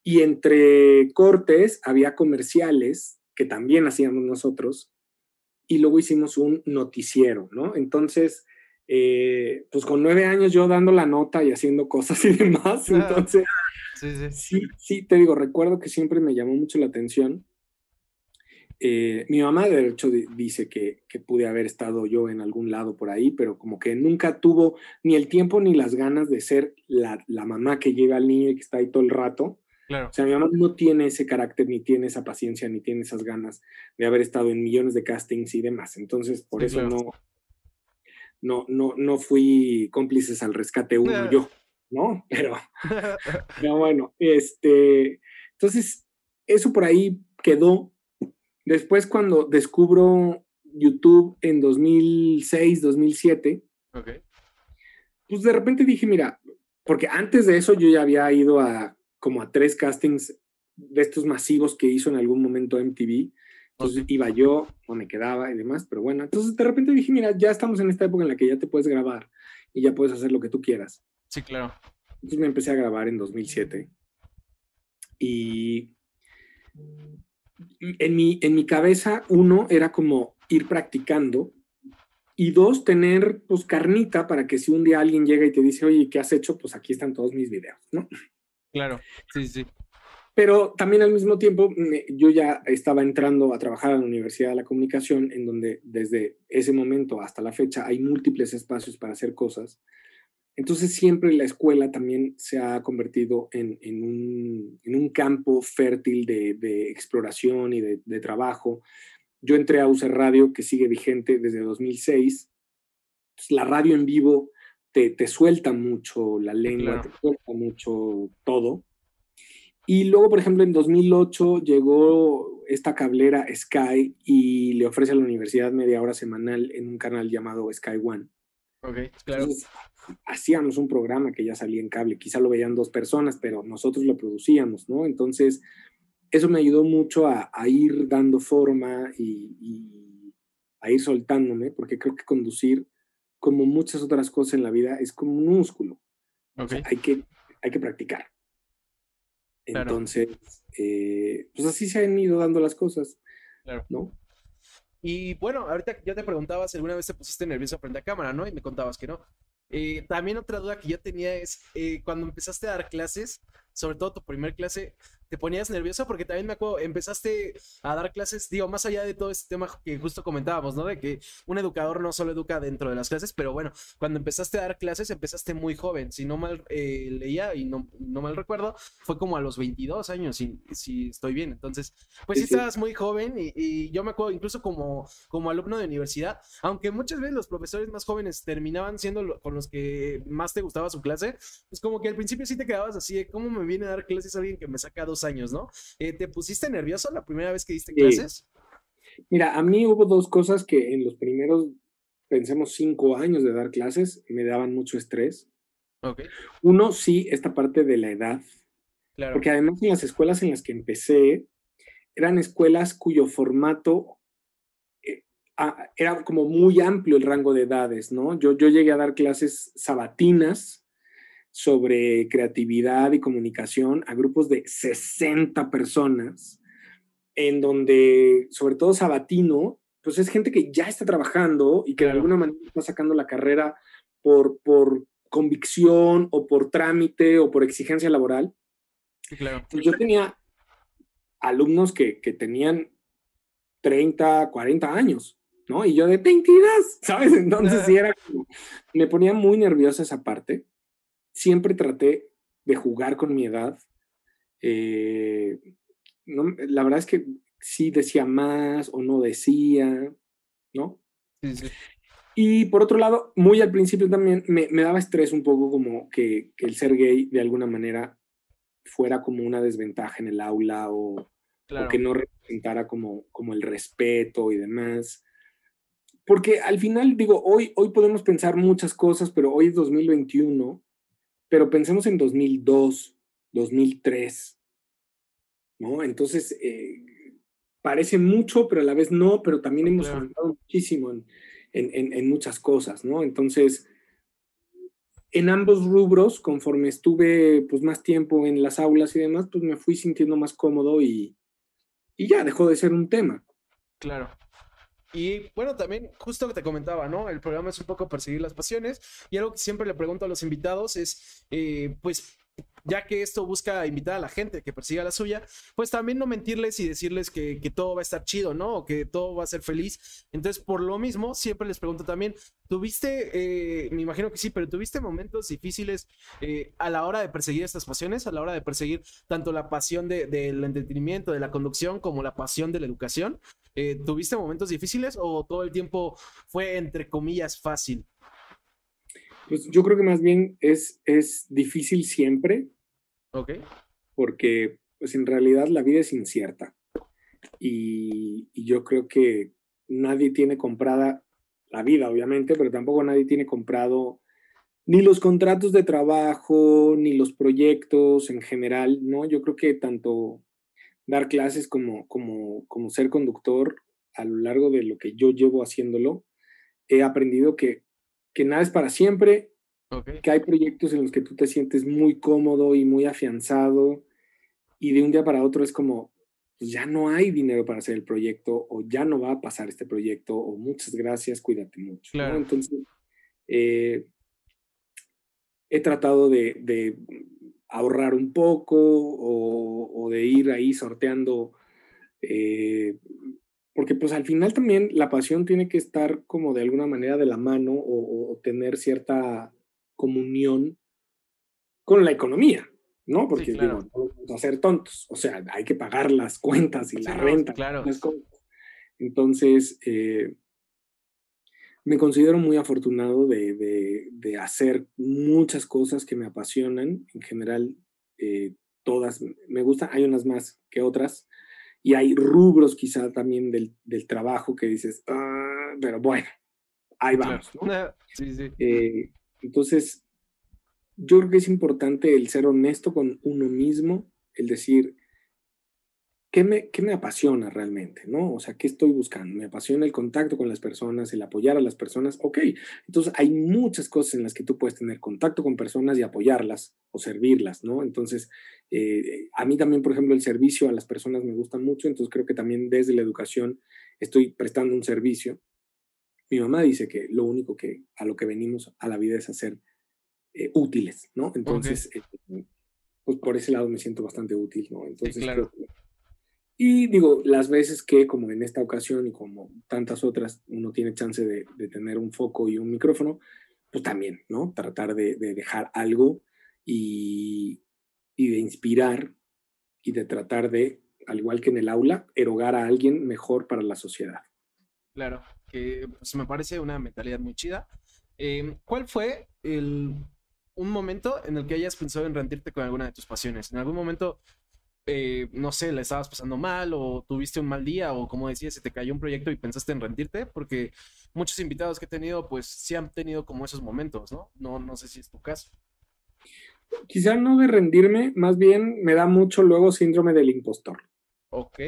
Y entre cortes había comerciales que también hacíamos nosotros. Y luego hicimos un noticiero, ¿no? Entonces, eh, pues con nueve años yo dando la nota y haciendo cosas y demás. Entonces, Sí, sí. te digo, recuerdo que siempre me llamó mucho la atención. Eh, mi mamá, de hecho, dice que, pude haber estado yo en algún lado por ahí, pero como que nunca tuvo ni el tiempo ni las ganas de ser la, mamá que lleva al niño y que está ahí todo el rato. Claro. O sea, mi mamá no tiene ese carácter, ni tiene esa paciencia, ni tiene esas ganas de haber estado en millones de castings y demás. Entonces, por eso no, no, no, no fui cómplices al rescate uno yo. ¿No? Pero, pero bueno, este, entonces, eso por ahí quedó. Después cuando descubro YouTube en 2006, 2007, pues de repente dije, mira, porque antes de eso yo ya había ido a como a tres castings de estos masivos que hizo en algún momento MTV, Entonces iba yo o me quedaba y demás, pero bueno, entonces de repente dije, mira, ya estamos en esta época en la que ya te puedes grabar y ya puedes hacer lo que tú quieras. Sí, claro. Entonces me empecé a grabar en 2007 y en mi, en mi cabeza, uno, era como ir practicando y dos, tener pues carnita para que si un día alguien llega y te dice, oye, ¿qué has hecho? Pues aquí están todos mis videos, ¿no? Claro, sí, sí. Pero también al mismo tiempo yo ya estaba entrando a trabajar a la Universidad de la Comunicación, en donde desde ese momento hasta la fecha hay múltiples espacios para hacer cosas. Entonces siempre la escuela también se ha convertido en, un, campo fértil de, exploración y de, trabajo. Yo entré a UC Radio, que sigue vigente desde 2006. Pues, la radio en vivo te, te suelta mucho la lengua, te suelta mucho todo. Y luego, por ejemplo, en 2008 llegó esta cablera Sky y le ofrece a la universidad media hora semanal en un canal llamado Sky One. Ok, claro. hacíamos un programa que ya salía en cable, quizá lo veían dos personas, pero nosotros lo producíamos, ¿no? Entonces, eso me ayudó mucho a, ir dando forma y, a ir soltándome, porque creo que conducir, como muchas otras cosas en la vida, es como un músculo. hay, que, hay que practicar. Entonces, eh, pues así se han ido dando las cosas, ¿no? Y bueno, ahorita ya te preguntaba si alguna vez te pusiste nervioso frente a cámara, ¿no? Y me contabas que no. Eh, también otra duda que yo tenía es, eh, cuando empezaste a dar clases, sobre todo tu primer clase, te ponías nervioso porque también me acuerdo, empezaste a dar clases, digo, más allá de todo este tema que justo comentábamos, ¿no? De que un educador no solo educa dentro de las clases, pero bueno, cuando empezaste a dar clases empezaste muy joven, si no mal eh, leía y no, no, mal recuerdo, fue como a los 22 años, si, si estoy bien. Entonces, pues sí, estabas muy joven y, yo me acuerdo incluso como, como alumno de universidad, aunque muchas veces los profesores más jóvenes terminaban siendo con los que más te gustaba su clase, pues como que al principio sí te quedabas así de cómo me viene a dar clases alguien que me saca dos años, ¿no? Eh, ¿Te pusiste nervioso la primera vez que diste clases? Mira, a mí hubo dos cosas que en los primeros, pensemos, cinco años de dar clases, me daban mucho estrés. Okay. Uno, sí, esta parte de la edad. Claro. Porque además en las escuelas en las que empecé, eran escuelas cuyo formato eh, era como muy amplio el rango de edades, ¿no? Yo, yo llegué a dar clases sabatinas sobre creatividad y comunicación a grupos de 60 personas, en donde, sobre todo Sabatino, pues es gente que ya está trabajando y que de alguna manera está sacando la carrera por, por convicción o por trámite o por exigencia laboral. claro. Pues yo tenía alumnos que, que, tenían 30, 40 años, ¿no? Y yo de 22, ¿sabes? Entonces sí era, me ponía muy nerviosa esa parte siempre traté de jugar con mi edad. Eh, la verdad es que sí decía más o no decía, ¿no? Y por otro lado, muy al principio también me, daba estrés un poco como que, el ser gay de alguna manera fuera como una desventaja en el aula o, que no representara como, como el respeto y demás. Porque al final, digo, hoy, hoy podemos pensar muchas cosas, pero hoy es 2021 pero pensemos en 2002, 2003, ¿no? Entonces, eh, parece mucho, pero a la vez no, pero también hemos avanzado muchísimo en, muchas cosas, ¿no? Entonces, en ambos rubros, conforme estuve pues más tiempo en las aulas y demás, pues me fui sintiendo más cómodo y, y ya dejó de ser un tema. Claro. Y bueno, también justo que te comentaba, ¿no? El programa es un poco perseguir las pasiones y algo que siempre le pregunto a los invitados es, eh, pues, ya que esto busca invitar a la gente que persiga la suya, pues también no mentirles y decirles que, todo va a estar chido, ¿no? O que todo va a ser feliz. Entonces, por lo mismo, siempre les pregunto también, ¿tuviste, eh, me imagino que sí, pero tuviste momentos difíciles eh, a la hora de perseguir estas pasiones, a la hora de perseguir tanto la pasión del entretenimiento, de la conducción, como la pasión de la educación? Eh, ¿Tuviste momentos difíciles o todo el tiempo fue, entre comillas, fácil? Pues yo creo que más bien es, es difícil siempre. Ok. Porque, pues en realidad la vida es incierta. Y, y yo creo que nadie tiene comprada la vida, obviamente, pero tampoco nadie tiene comprado ni los contratos de trabajo, ni los proyectos en general, ¿no? Yo creo que tanto dar clases como, como, como ser conductor a lo largo de lo que yo llevo haciéndolo, he aprendido que, que nada es para siempre, que hay proyectos en los que tú te sientes muy cómodo y muy afianzado y de un día para otro es como, pues ya no hay dinero para hacer el proyecto o ya no va a pasar este proyecto o muchas gracias, cuídate mucho. Entonces, eh, he tratado de, ahorrar un poco o, de ir ahí sorteando, eh, porque pues al final también la pasión tiene que estar como de alguna manera de la mano o tener cierta comunión con la economía. ¿no? Porque digo, no vamos a ser tontos, o sea, hay que pagar las cuentas y la renta. Claro. Entonces, eh, me considero muy afortunado de, de, hacer muchas cosas que me apasionan. En general, eh, todas me gustan, hay unas más que otras. Y hay rubros quizá también del, del trabajo que dices, ah, pero bueno, ahí vamos. ¿no? Sí, sí. Eh, entonces, yo creo que es importante el ser honesto con uno mismo, el decir, ¿qué me, qué me apasiona realmente? ¿no? O sea, ¿qué estoy buscando? Me apasiona el contacto con las personas, el apoyar a las personas. Ok, entonces hay muchas cosas en las que tú puedes tener contacto con personas y apoyarlas o servirlas, ¿no? Entonces, eh, a mí también, por ejemplo, el servicio a las personas me gusta mucho, entonces creo que también desde la educación estoy prestando un servicio. Mi mamá dice que lo único que a lo que venimos a la vida es hacer eh, útiles, ¿no? Entonces, eh, pues por ese lado me siento bastante útil, ¿no? Entonces, claro. Y digo, las veces que, como en esta ocasión y como tantas otras, uno tiene chance de, tener un foco y un micrófono, pues también, ¿no? Tratar de, dejar algo y, y, de inspirar y de tratar de, al igual que en el aula, erogar a alguien mejor para la sociedad. Claro, que pues, me parece una mentalidad muy chida. Em, ¿Cuál fue el un momento en el que hayas pensado en rendirte con alguna de tus pasiones. En algún momento, eh, no sé, la estabas pasando mal o tuviste un mal día o como decías, se te cayó un proyecto y pensaste en rendirte, porque muchos invitados que he tenido, pues sí han tenido como esos momentos, ¿no? No, no sé si es tu caso. Quizá no de rendirme, más bien me da mucho luego síndrome del impostor. Ok.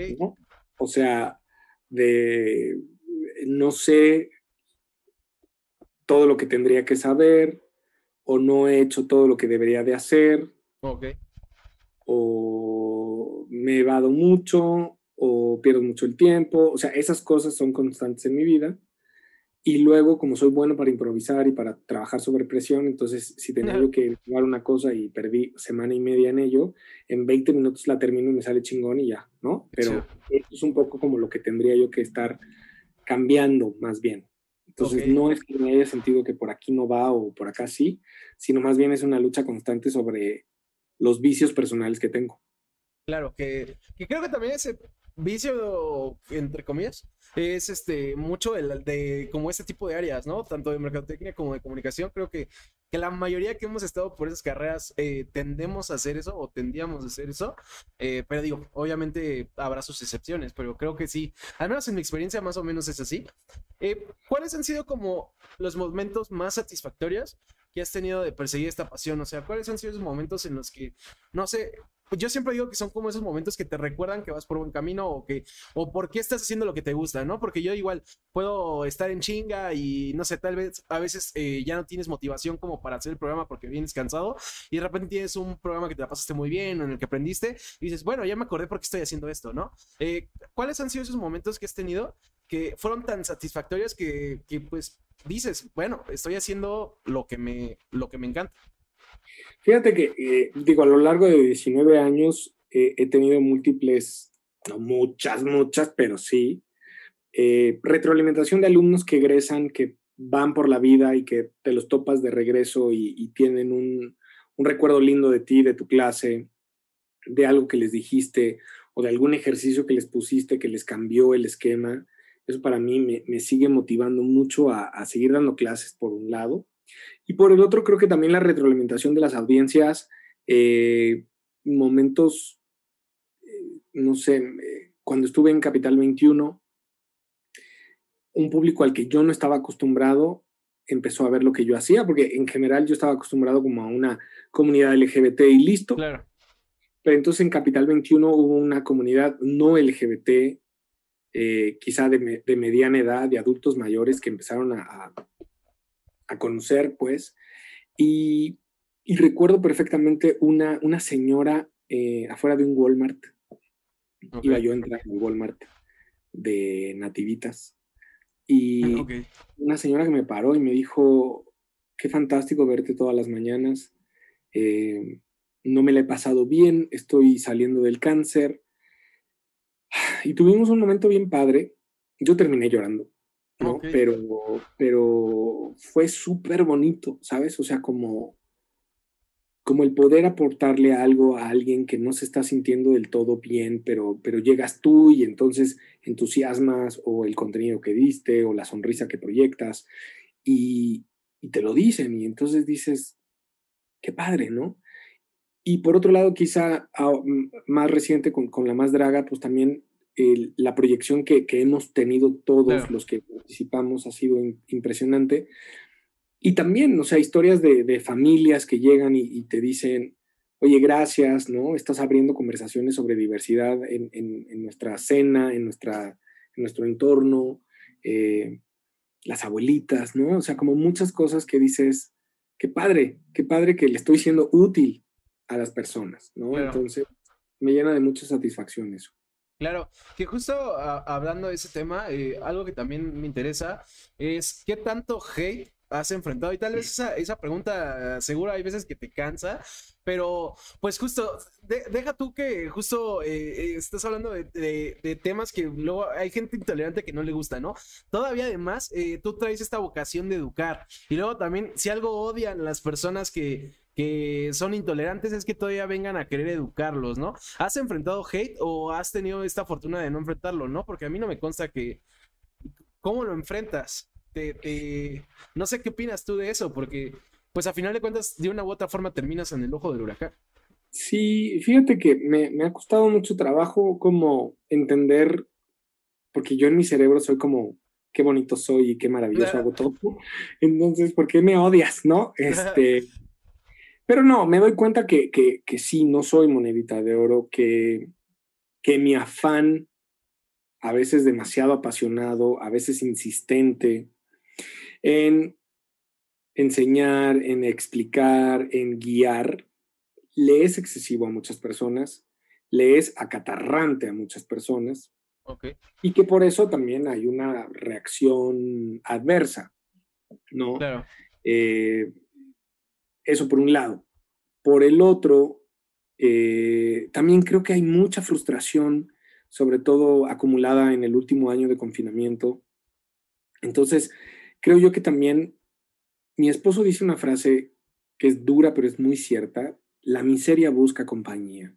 O sea, de no sé todo lo que tendría que saber, o no he hecho todo lo que debería de hacer. Ok. O me evado mucho, o pierdo mucho el tiempo. O sea, esas cosas son constantes en mi vida. Y luego, como soy bueno para improvisar y para trabajar sobre presión, entonces si tenía yo que jugar una cosa y perdí semana y media en ello, en 20 minutos la termino y me sale chingón y ya, ¿no? Pero es un poco como lo que tendría yo que estar cambiando más bien. Entonces, no es que me haya sentido que por aquí no va o por acá sí, sino más bien es una lucha constante sobre los vicios personales que tengo. Claro, que, que creo que también ese vicio, entre comillas, es este mucho de como este tipo de áreas, ¿no? Tanto de mercadotecnia como de comunicación. Creo que, que la mayoría que hemos estado por esas carreras eh, tendemos a hacer eso o tendíamos a hacer eso. Eh, pero digo, obviamente habrá sus excepciones, pero creo que sí. Al menos en mi experiencia más o menos es así. Eh, ¿Cuáles han sido como los momentos más satisfactorios que has tenido de perseguir esta pasión? O sea, ¿cuáles han sido esos momentos en los que, no sé, yo siempre digo que son como esos momentos que te recuerdan que vas por buen camino o que, o por qué estás haciendo lo que te gusta, ¿no? Porque yo igual puedo estar en chinga y no sé, tal vez a veces eh, ya no tienes motivación como para hacer el programa porque vienes cansado y de repente tienes un programa que te la pasaste muy bien, en el que aprendiste y dices, bueno, ya me acordé por qué estoy haciendo esto, ¿no? Eh, ¿Cuáles han sido esos momentos que has tenido que fueron tan satisfactorios que, que pues dices, bueno, estoy haciendo lo que me, lo que me encanta? Fíjate que, eh, digo, a lo largo de 19 años eh, he tenido múltiples, no muchas, muchas, pero sí, eh, retroalimentación de alumnos que egresan, que van por la vida y que te los topas de regreso y, tienen un, un, recuerdo lindo de ti, de tu clase, de algo que les dijiste o de algún ejercicio que les pusiste que les cambió el esquema. Eso para mí me, me sigue motivando mucho a, a seguir dando clases, por un lado. Y por el otro, creo que también la retroalimentación de las audiencias, eh, momentos, eh, no sé, eh, cuando estuve en Capital 21, un público al que yo no estaba acostumbrado empezó a ver lo que yo hacía, porque en general yo estaba acostumbrado como a una comunidad LGBT y listo. Claro. pero entonces en Capital 21 hubo una comunidad no LGBT, eh, quizá de, de, mediana edad, de adultos mayores que empezaron a, a conocer, pues, y, y, recuerdo perfectamente una, una señora eh, afuera de un Walmart, iba yo a entrar en Walmart de nativitas, y una señora que me paró y me dijo, qué fantástico verte todas las mañanas, eh, no me la he pasado bien, estoy saliendo del cáncer. Y tuvimos un momento bien padre. Yo terminé llorando, ¿no? Pero, pero fue súper bonito, ¿sabes? O sea, como, como el poder aportarle algo a alguien que no se está sintiendo del todo bien, pero, pero llegas tú y entonces entusiasmas o el contenido que diste o la sonrisa que proyectas y, y te lo dicen y entonces dices, qué padre, ¿no? Y por otro lado, quizá ah, más reciente con, con, la más draga, pues también la proyección que, que, hemos tenido todos los que participamos ha sido impresionante. Y también, o sea, historias de, de familias que llegan y, te dicen, oye, gracias, ¿no? Estás abriendo conversaciones sobre diversidad en, en, nuestra cena, en, nuestra, en nuestro entorno, eh, las abuelitas, ¿no? O sea, como muchas cosas que dices, qué padre, qué padre que le estoy siendo útil a las personas, ¿no? Entonces, me llena de mucha satisfacción eso. Claro, que justo hablando de ese tema, eh, algo que también me interesa es qué tanto hate has enfrentado y tal vez esa, esa pregunta seguro hay veces que te cansa, pero pues justo, deja tú que justo eh, eh, estás hablando de, temas que luego hay gente intolerante que no le gusta, ¿no? Todavía además, tú traes esta vocación de educar y luego también si algo odian las personas que que son intolerantes es que todavía vengan a querer educarlos, ¿no? ¿Has enfrentado hate o has tenido esta fortuna de no enfrentarlo, no? Porque a mí no me consta que... ¿Cómo lo enfrentas? Te, No sé qué opinas tú de eso, porque pues a final de cuentas de una u otra forma terminas en el ojo del huracán. Sí, fíjate que me, me ha costado mucho trabajo como entender, porque yo en mi cerebro soy como, qué bonito soy y qué maravilloso hago todo. Entonces, ¿por qué me odias, no? Este, pero no, me doy cuenta que, que, que sí, no soy monedita de oro, que, que mi afán, a veces demasiado apasionado, a veces insistente, en enseñar, en explicar, en guiar, le es excesivo a muchas personas, le es acatarrante a muchas personas. Y que por eso también hay una reacción adversa, ¿no? Claro. Eh, eso por un lado. Por el otro, eh, también creo que hay mucha frustración, sobre todo acumulada en el último año de confinamiento. Entonces, creo yo que también mi esposo dice una frase que es dura, pero es muy cierta, la miseria busca compañía.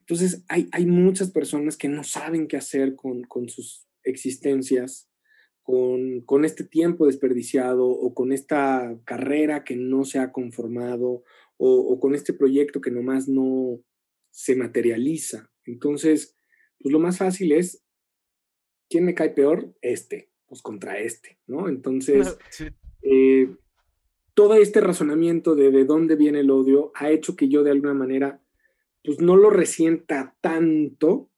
Entonces, hay, hay muchas personas que no saben qué hacer con, con sus existencias con, este tiempo desperdiciado o con esta carrera que no se ha conformado o, con este proyecto que nomás no se materializa. Entonces, pues lo más fácil es, ¿quién me cae peor? Este, pues contra este, ¿no? Entonces, eh, todo este razonamiento de de dónde viene el odio ha hecho que yo de alguna manera, pues no lo resienta tanto,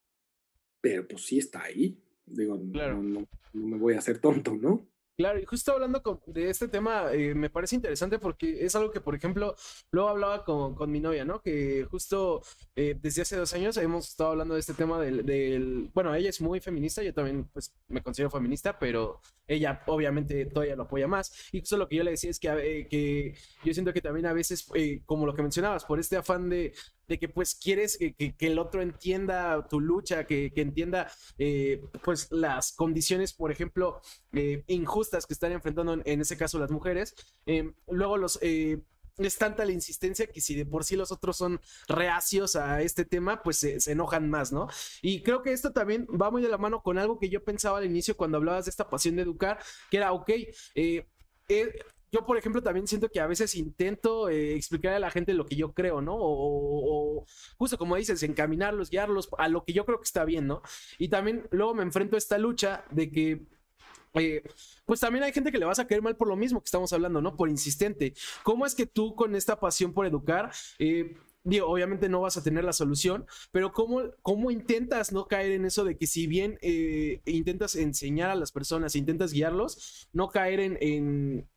pero pues sí está ahí. Digo, no, no me voy a hacer tonto, ¿no? Claro, y justo hablando de este tema, eh, me parece interesante porque es algo que, por ejemplo, luego hablaba con, con mi novia, ¿no? Que justo eh, desde hace dos años hemos estado hablando de este tema del, del, Bueno, ella es muy feminista, yo también, pues, me considero feminista, pero ella obviamente todavía lo apoya más. Y justo lo que yo le decía es que, eh, que yo siento que también a veces, como lo que mencionabas, por este afán de, de que pues quieres que, el otro entienda tu lucha, que, que entienda eh, pues las condiciones, por ejemplo, eh, injustas que están enfrentando en, ese caso las mujeres. Em, luego los... Eh, es tanta la insistencia que si de por sí los otros son reacios a este tema, pues se, enojan más, ¿no? Y creo que esto también va muy de la mano con algo que yo pensaba al inicio cuando hablabas de esta pasión de educar, que era, ok, eh, yo, por ejemplo, también siento que a veces intento eh, explicar a la gente lo que yo creo, ¿no? O, justo como dices, encaminarlos, guiarlos a lo que yo creo que está bien, ¿no? Y también luego me enfrento a esta lucha de que eh, pues también hay gente que le vas a caer mal por lo mismo que estamos hablando, ¿no? Por insistente. ¿Cómo es que tú con esta pasión por educar, eh, digo, obviamente no vas a tener la solución, pero ¿cómo, cómo intentas no caer en eso de que si bien eh, intentas enseñar a las personas, intentas guiarlos, no caer en, en,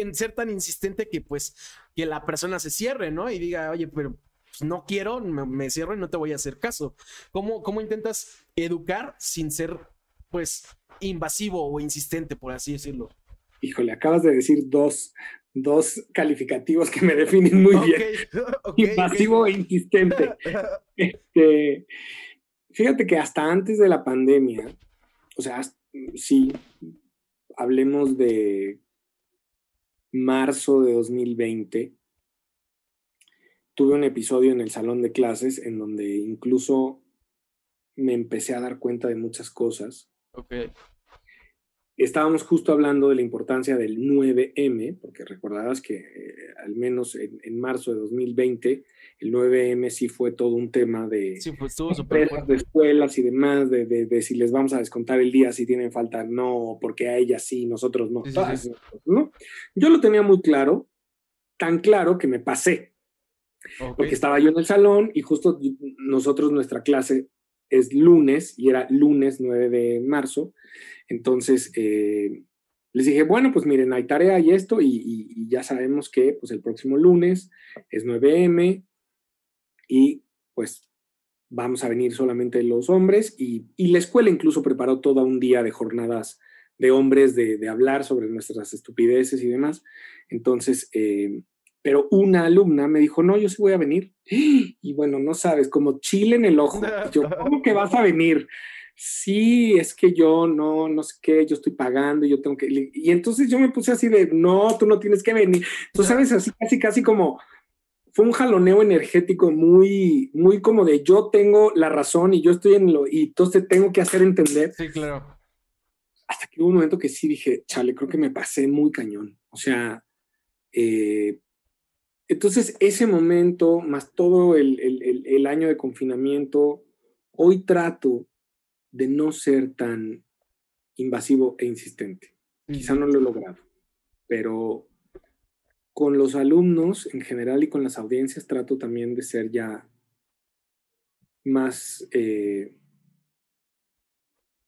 en, ser tan insistente que pues que la persona se cierre, ¿no? Y diga, oye, pero pues, no quiero, me, cierro y no te voy a hacer caso. ¿Cómo, ¿Cómo intentas educar sin ser pues invasivo o insistente, por así decirlo? Híjole, acabas de decir dos, dos calificativos que me definen muy bien. Invasivo e insistente. Este, fíjate que hasta antes de la pandemia, o sea, sí, hablemos de marzo de 2020, tuve un episodio en el salón de clases en donde incluso me empecé a dar cuenta de muchas cosas. Okay estábamos justo hablando de la importancia del 9M, porque recordarás que eh, al menos en, marzo de 2020 el 9M sí fue todo un tema de, sí, pues de escuelas y demás, de, si les vamos a descontar el día si tienen falta, no, porque a ellas sí, nosotros no. ¿no? Yo lo tenía muy claro, tan claro que me pasé, porque estaba yo en el salón y justo nosotros, nuestra clase es lunes y era lunes 9 de marzo. Entonces, eh, les dije, bueno, pues miren, hay tarea y esto, y, ya sabemos que pues el próximo lunes es 9M y pues vamos a venir solamente los hombres y, la escuela incluso preparó todo un día de jornadas de hombres de, hablar sobre nuestras estupideces y demás. Entonces, eh, pero una alumna me dijo, no, yo sí voy a venir. Y bueno, no sabes, como chile en el ojo. Yo, ¿cómo que vas a venir? sí, es que yo no, no sé qué, yo estoy pagando, yo tengo que... Y entonces yo me puse así de, no, tú no tienes que venir. Tú sabes, así casi, casi como, fue un jaloneo energético muy, muy como de yo tengo la razón y yo estoy en lo, y entonces tengo que hacer entender. Sí, claro. Hasta que hubo un momento que sí dije, chale, creo que me pasé muy cañón. O sea, eh, entonces ese momento, más todo el, el, el año de confinamiento, hoy trato de no ser tan invasivo e insistente. Quizá no lo he logrado, pero con los alumnos en general y con las audiencias trato también de ser ya más, eh,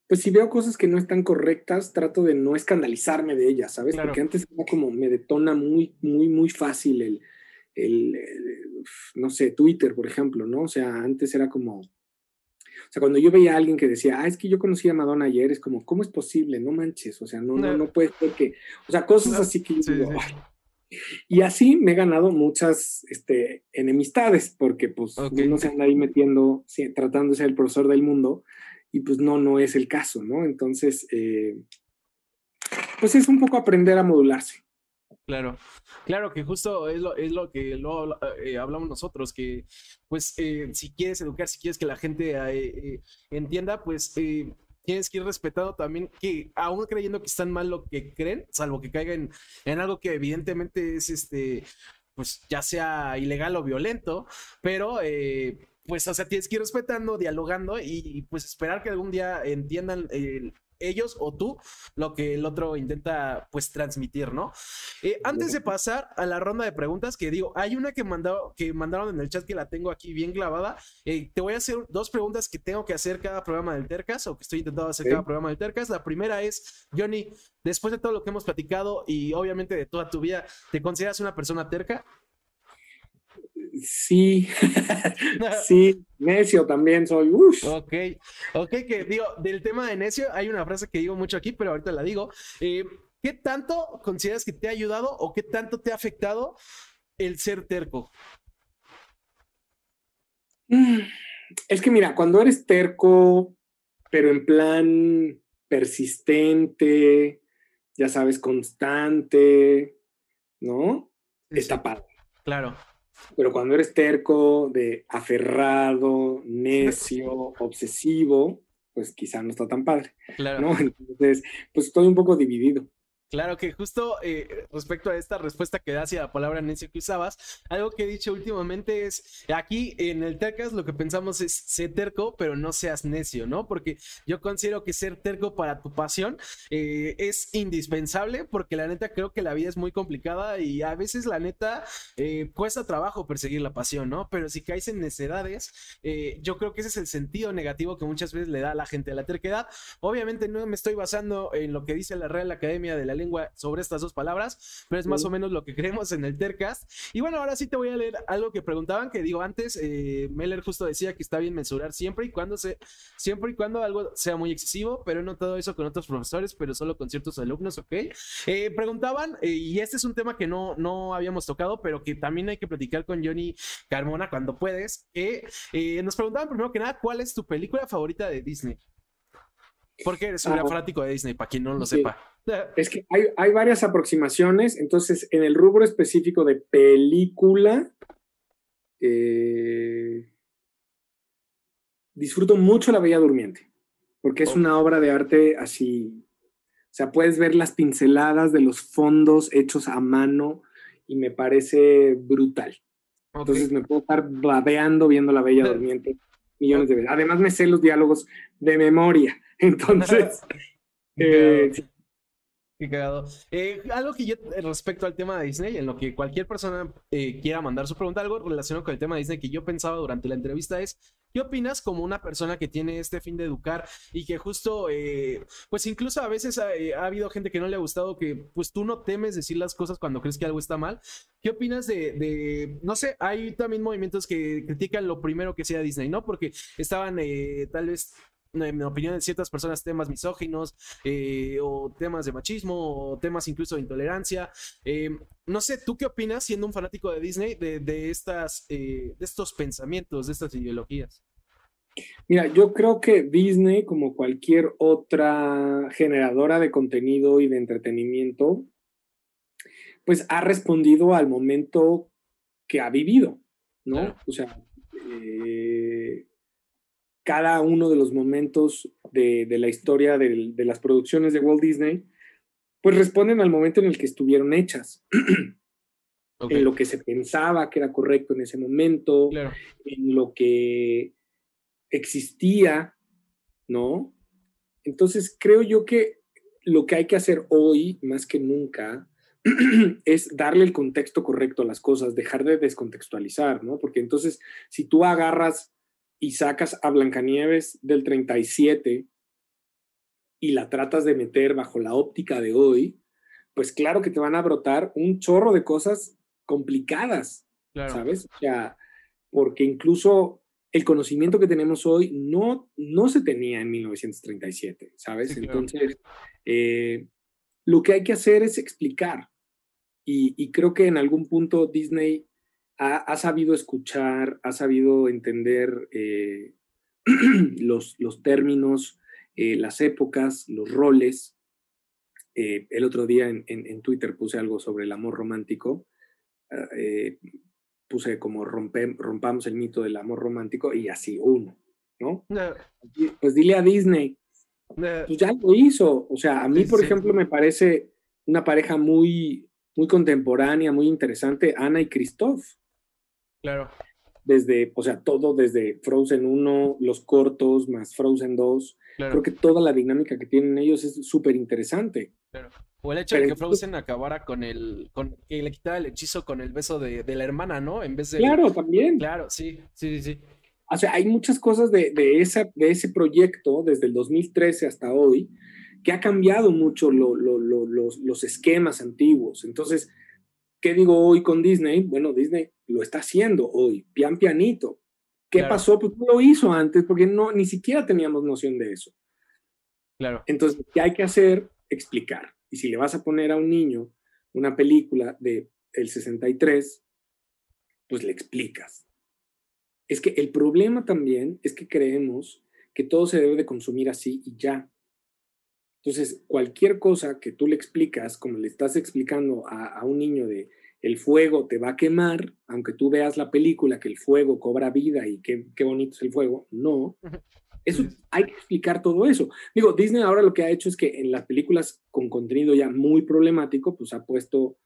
pues si veo cosas que no están correctas, trato de no escandalizarme de ellas, ¿sabes? Porque antes era como me detona muy, muy, muy fácil el, el, no sé, Twitter, por ejemplo, ¿no? O sea, antes era como, o sea, cuando yo veía a alguien que decía, ah, es que yo conocí a Madonna ayer, es como, ¿cómo es posible? No manches, o sea, no, no, no puede ser que, o sea, cosas así que yo digo, Y así me he ganado muchas este, enemistades, porque pues no se anda ahí metiendo, tratando de ser el profesor del mundo, y pues no, no es el caso, ¿no? Entonces, eh, pues es un poco aprender a modularse. Claro, claro que justo es lo, es lo que lo, eh, hablamos nosotros, que pues eh, si quieres educar, si quieres que la gente eh, entienda, pues tienes que ir respetando también que aún creyendo que están mal lo que creen, salvo que caigan en algo que evidentemente es este, pues ya sea ilegal o violento, pero pues, o sea, tienes que ir respetando, dialogando y, pues esperar que algún día entiendan ellos o tú lo que el otro intenta pues transmitir, ¿no? Eh, antes de pasar a la ronda de preguntas, que digo, hay una que, mandado, que mandaron en el chat que la tengo aquí bien clavada. Eh, te voy a hacer dos preguntas que tengo que hacer cada programa del Tercas o que estoy intentando hacer cada programa del Tercas. La primera es, Johnny, después de todo lo que hemos platicado y obviamente de toda tu vida, ¿te consideras una persona terca? Sí, sí, necio también soy. Uf. Ok, ok, que digo, del tema de necio hay una frase que digo mucho aquí, pero ahorita la digo. Eh, ¿Qué tanto consideras que te ha ayudado o qué tanto te ha afectado el ser terco? Es que mira, cuando eres terco, pero en plan persistente, ya sabes, constante, ¿no? Está padre. Claro. Pero cuando eres terco, de aferrado, necio, obsesivo, pues quizá no está tan padre. Claro. ¿no? Entonces, pues estoy un poco dividido. Claro que justo eh, respecto a esta respuesta que das y a la palabra necio que usabas, algo que he dicho últimamente es, aquí en el Tercas lo que pensamos es ser terco, pero no seas necio, ¿no? Porque yo considero que ser terco para tu pasión eh, es indispensable porque la neta creo que la vida es muy complicada y a veces la neta eh, cuesta trabajo perseguir la pasión, ¿no? Pero si caes en necedades, yo creo que ese es el sentido negativo que muchas veces le da a la gente a la terquedad. Obviamente no me estoy basando en lo que dice la Real Academia de la lengua sobre estas dos palabras, pero es más o menos lo que creemos en el Tercast. Y bueno, ahora sí te voy a leer algo que preguntaban, que digo antes, eh, Meller justo decía que está bien mensurar siempre y cuando se, siempre y cuando algo sea muy excesivo, pero he notado eso con otros profesores, pero solo con ciertos alumnos, ¿ok? Eh, preguntaban, eh, y este es un tema que no, no habíamos tocado, pero que también hay que platicar con Johnny Carmona cuando puedes, que nos preguntaban primero que nada, ¿cuál es tu película favorita de Disney? Porque eres un ah, fanático de Disney, para quien no lo sepa. Es que hay, varias aproximaciones, entonces en el rubro específico de película, eh, disfruto mucho La Bella Durmiente, porque es una obra de arte así, o sea, puedes ver las pinceladas de los fondos hechos a mano y me parece brutal. Entonces me puedo estar babeando viendo La Bella Durmiente millones de veces. Además me sé los diálogos de memoria. Entonces, eh, Qué cagado. Eh, algo que yo, eh, respecto al tema de Disney, en lo que cualquier persona quiera mandar su pregunta, algo relacionado con el tema de Disney que yo pensaba durante la entrevista es, ¿qué opinas como una persona que tiene este fin de educar y que justo, pues incluso a veces ha, habido gente que no le ha gustado que pues tú no temes decir las cosas cuando crees que algo está mal? ¿Qué opinas de no sé, hay también movimientos que critican lo primero que sea Disney, ¿no? Porque estaban tal vez en mi opinión, de ciertas personas temas misóginos eh, o temas de machismo o temas incluso de intolerancia. Eh, no sé, ¿tú qué opinas siendo un fanático de Disney de, estas, eh, de estos pensamientos, de estas ideologías? Mira, yo creo que Disney, como cualquier otra generadora de contenido y de entretenimiento, pues ha respondido al momento que ha vivido, ¿no? O sea, cada uno de los momentos de, la historia de, las producciones de Walt Disney, pues responden al momento en el que estuvieron hechas. En lo que se pensaba que era correcto en ese momento, en lo que existía, ¿no? Entonces creo yo que lo que hay que hacer hoy, más que nunca, es darle el contexto correcto a las cosas, dejar de descontextualizar, ¿no? Porque entonces, si tú agarras y sacas a Blancanieves del 37 y la tratas de meter bajo la óptica de hoy, pues claro que te van a brotar un chorro de cosas complicadas, ¿sabes? O sea, porque incluso el conocimiento que tenemos hoy no, no se tenía en 1937, ¿sabes? Entonces, eh, lo que hay que hacer es explicar. Y, y, creo que en algún punto Disney ha, sabido escuchar, ha sabido entender eh, los, los, términos, eh, las épocas, los roles. Eh, el otro día en, en, Twitter puse algo sobre el amor romántico. Ah, puse como rompamos el mito del amor romántico y así uno, ¿no? Pues dile a Disney, pues ya lo hizo. O sea, a mí, por ejemplo, me parece una pareja muy, muy contemporánea, muy interesante, Ana y Christoph. Claro. Desde, o sea, todo desde Frozen 1, los cortos, más Frozen 2. Creo que toda la dinámica que tienen ellos es súper interesante. Claro. O el hecho de que Frozen acabara con el, con, que le quitara el hechizo con el beso de, la hermana, ¿no? En vez de... Claro, también. Claro, sí, sí, sí. O sea, hay muchas cosas de, de, esa, de ese proyecto desde el 2013 hasta hoy que ha cambiado mucho los, los esquemas antiguos. Entonces, ¿Qué digo hoy con Disney? Bueno, Disney lo está haciendo hoy, pian pianito. ¿Qué pasó? Pues lo hizo antes porque no, ni siquiera teníamos noción de eso. Claro. Entonces, ¿qué hay que hacer? Explicar. Y si le vas a poner a un niño una película de el 63, pues le explicas. Es que el problema también es que creemos que todo se debe de consumir así y ya. Entonces, cualquier cosa que tú le explicas, como le estás explicando a, un niño de el fuego te va a quemar, aunque tú veas la película que el fuego cobra vida y qué, qué bonito es el fuego, no. Eso hay que explicar todo eso. Digo, Disney ahora lo que ha hecho es que en las películas con contenido ya muy problemático, pues ha puesto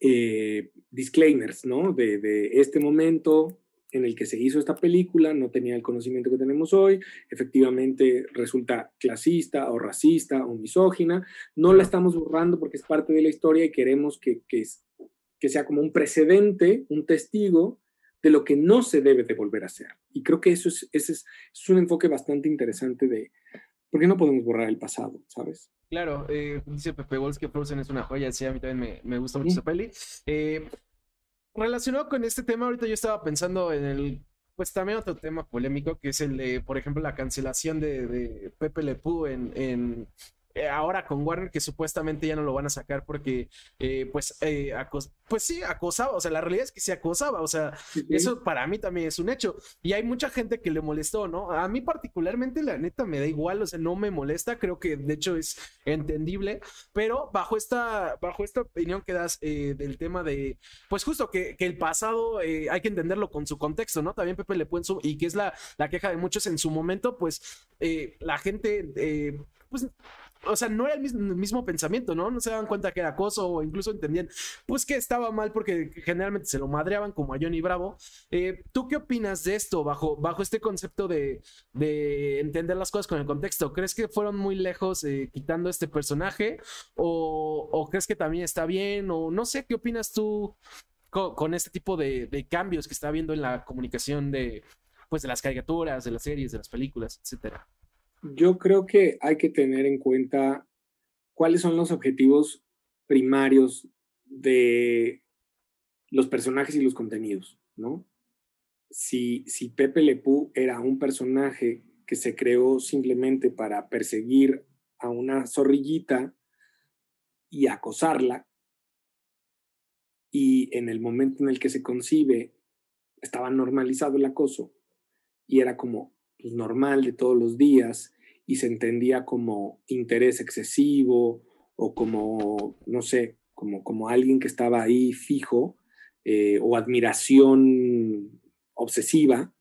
eh, disclaimers, ¿no? De, de, este momento en el que se hizo esta película, no tenía el conocimiento que tenemos hoy, efectivamente resulta clasista o racista o misógina, no la estamos borrando porque es parte de la historia y queremos que, que, que sea como un precedente, un testigo de lo que no se debe de volver a hacer. Y creo que eso es, ese es, es un enfoque bastante interesante de, ¿por qué no podemos borrar el pasado, sabes? Claro, eh, dice Pepe Walls que Frozen es una joya, sí, a mí también me, me gusta mucho esa peli. Eh, relacionado con este tema, ahorita yo estaba pensando en el, pues también otro tema polémico, que es el de, por ejemplo, la cancelación de, de Pepe Le en, eh, ahora con Warner que supuestamente ya no lo van a sacar porque eh, pues eh, pues sí acosaba o sea la realidad es que se acosaba o sea eso para mí también es un hecho. Y hay mucha gente que le molestó no a mí particularmente la neta me da igual o sea no me molesta creo que de hecho es entendible pero bajo esta bajo esta opinión que das del tema de pues justo que, que el pasado hay que entenderlo con su contexto no también Pepe le puso y que es la, la queja de muchos en su momento pues la gente pues o sea, no era el mismo, pensamiento, ¿no? No se daban cuenta que era acoso o incluso entendían, pues que estaba mal porque generalmente se lo madreaban como a Johnny Bravo. Eh, ¿Tú qué opinas de esto bajo, bajo este concepto de, de, entender las cosas con el contexto? ¿Crees que fueron muy lejos eh, quitando este personaje o, crees que también está bien o no sé, ¿qué opinas tú con, este tipo de, de, cambios que está habiendo en la comunicación de, pues, de las caricaturas, de las series, de las películas, etcétera? Yo creo que hay que tener en cuenta cuáles son los objetivos primarios de los personajes y los contenidos, ¿no? Si, Pepe Lepú era un personaje que se creó simplemente para perseguir a una zorrillita y acosarla, y en el momento en el que se concibe estaba normalizado el acoso y era como pues, normal de todos los días y se entendía como interés excesivo o como, no sé, como, como alguien que estaba ahí fijo eh, o admiración obsesiva,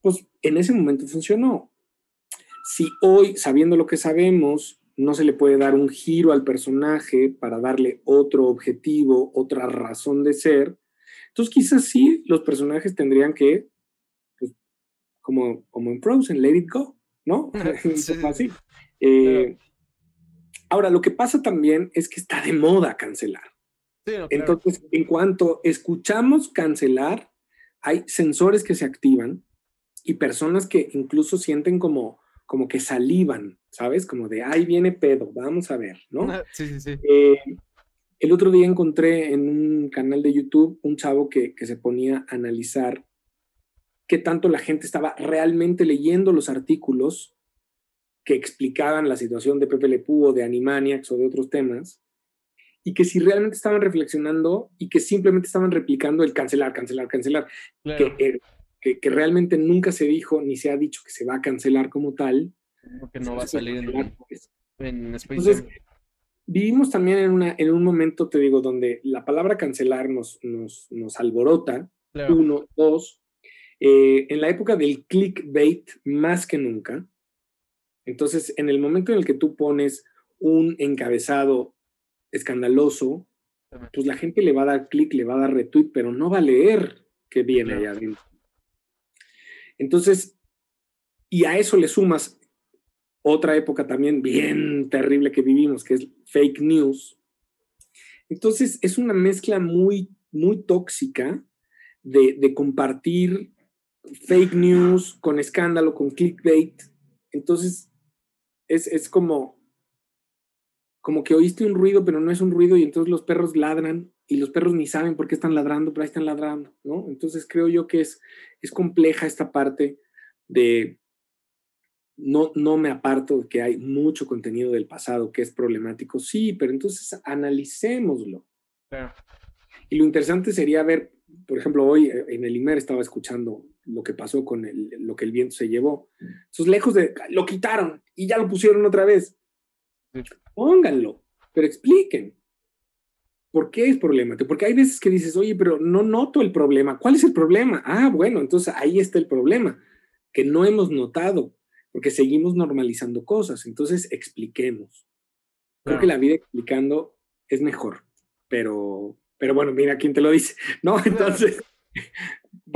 pues en ese momento funcionó. Si hoy, sabiendo lo que sabemos, no se le puede dar un giro al personaje para darle otro objetivo, otra razón de ser, entonces quizás sí los personajes tendrían que como, como en Frozen, let it go, ¿no? así. Eh, ahora, lo que pasa también es que está de moda cancelar. Entonces, en cuanto escuchamos cancelar, hay sensores que se activan y personas que incluso sienten como, como que salivan, ¿sabes? Como de, ahí viene pedo, vamos a ver, ¿no? Sí, sí, sí. Eh, el otro día encontré en un canal de YouTube un chavo que, que se ponía a analizar qué tanto la gente estaba realmente leyendo los artículos que explicaban la situación de Pepe Le Pew o de Animaniacs o de otros temas, y que si realmente estaban reflexionando y que simplemente estaban replicando el cancelar, cancelar, cancelar, eh, que, que, realmente nunca se dijo ni se ha dicho que se va a cancelar como tal. Que no va a salir en, pues. en Entonces, vivimos también en, una, en un momento, te digo, donde la palabra cancelar nos, nos, nos alborota, uno, dos, eh, en la época del clickbait más que nunca. Entonces, en el momento en el que tú pones un encabezado escandaloso, pues la gente le va a dar clic, le va a dar retweet, pero no va a leer qué viene allá adentro. Entonces, y a eso le sumas otra época también bien terrible que vivimos, que es fake news. Entonces, es una mezcla muy, muy tóxica de, de compartir fake news, con escándalo, con clickbait. Entonces, es, es, como, como que oíste un ruido, pero no es un ruido, y entonces los perros ladran, y los perros ni saben por qué están ladrando, pero ahí están ladrando, ¿no? Entonces creo yo que es, es compleja esta parte de, no, no me aparto de que hay mucho contenido del pasado que es problemático, sí, pero entonces analicémoslo. Y lo interesante sería ver, por ejemplo, hoy eh, en el IMER estaba escuchando lo que pasó con el, lo que el viento se llevó. Entonces, lejos de, lo quitaron y ya lo pusieron otra vez. Pónganlo, pero expliquen. ¿Por qué es problemático? Porque hay veces que dices, oye, pero no noto el problema. ¿Cuál es el problema? Ah, bueno, entonces ahí está el problema. que no hemos notado, porque seguimos normalizando cosas. Entonces, expliquemos. Creo que la vida explicando es mejor, pero, pero bueno, mira quién te lo dice, ¿no? Entonces,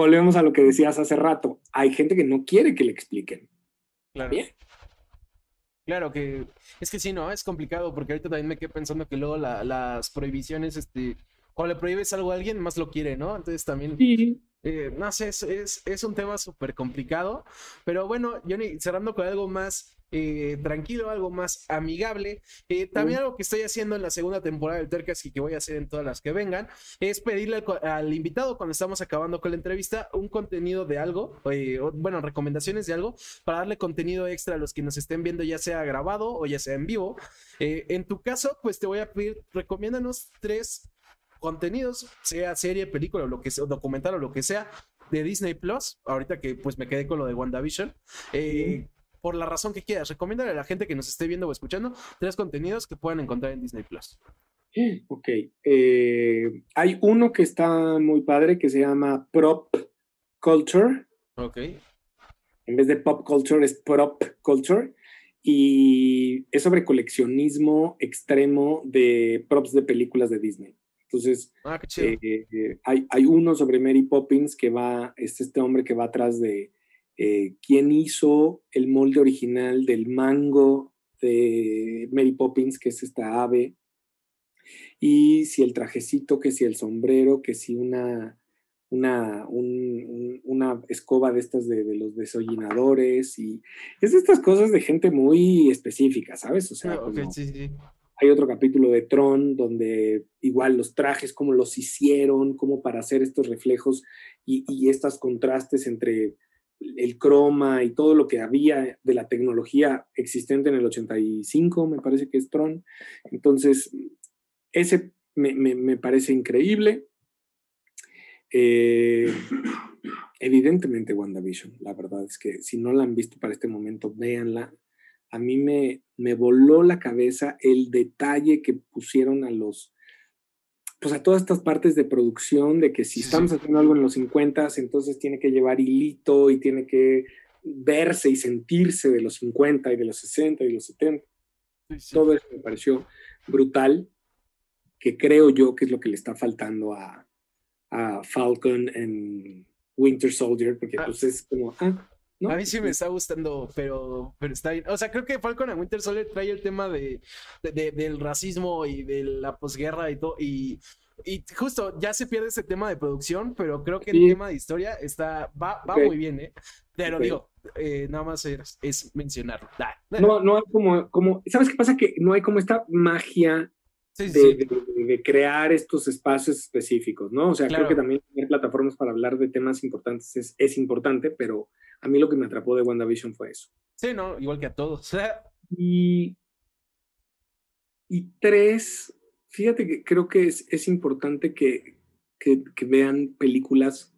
volvemos a lo que decías hace rato. Hay gente que no quiere que le expliquen. Claro. Claro que es que sí, no, es complicado porque ahorita también me quedé pensando que luego las prohibiciones, este, cuando le prohíbes algo a alguien, más lo quiere, ¿no? Entonces también sí. Eh, no sé, es, es, un tema súper complicado. Pero bueno, Johnny, cerrando con algo más eh, tranquilo, algo más amigable. Eh, también algo que estoy haciendo en la segunda temporada del Tercas y que voy a hacer en todas las que vengan, es pedirle al, invitado cuando estamos acabando con la entrevista un contenido de algo, bueno, recomendaciones de algo, para darle contenido extra a los que nos estén viendo, ya sea grabado o ya sea en vivo. en tu caso, pues te voy a pedir, recomiéndanos tres contenidos, sea serie, película, o lo que sea, documental o lo que sea, de Disney Plus, ahorita que pues me quedé con lo de WandaVision, eh, por la razón que quieras, recomiéndale a la gente que nos esté viendo o escuchando tres contenidos que puedan encontrar en Disney Plus. Ok, eh, hay uno que está muy padre que se llama Prop Culture. Ok. En vez de pop culture es prop culture y es sobre coleccionismo extremo de props de películas de Disney. Entonces, ah, eh, hay, hay, uno sobre Mary Poppins que va, es este hombre que va atrás de eh, quién hizo el molde original del mango de Mary Poppins, que es esta ave, y si el trajecito, que si el sombrero, que si una, una, una escoba de estas de, los desollinadores, y es de estas cosas de gente muy específica, ¿sabes? O sea, ah, sí, sí. Hay otro capítulo de Tron donde igual los trajes, cómo los hicieron, cómo para hacer estos reflejos y, estos contrastes entre el croma y todo lo que había de la tecnología existente en el 85, me parece que es Tron. Entonces, ese me, parece increíble. Eh, evidentemente WandaVision, la verdad es que si no la han visto para este momento, véanla a mí me, me voló la cabeza el detalle que pusieron a los, pues a todas estas partes de producción, de que si estamos haciendo algo en los 50, entonces tiene que llevar hilito y tiene que verse y sentirse de los 50 y de los 60 y los 70. Todo eso me pareció brutal, que creo yo que es lo que le está faltando a, a Falcon en Winter Soldier, porque ah. pues es como, ah, a mí sí me está gustando, pero, pero está bien. O sea, creo que Falcon and Winter Soldier trae el tema de, del racismo y de la posguerra y todo. Y, y, justo ya se pierde ese tema de producción, pero creo que el tema de historia está va, va muy bien, ¿eh? Pero digo, eh, nada más es, es mencionarlo. No, no hay como, como, ¿sabes qué pasa? Que no hay como esta magia de, crear estos espacios específicos, ¿no? O sea, creo que también tener plataformas para hablar de temas importantes es, es, importante, pero a mí lo que me atrapó de WandaVision fue eso. Sí, no, igual que a todos. y, y tres, fíjate que creo que es, es importante que, que, que vean películas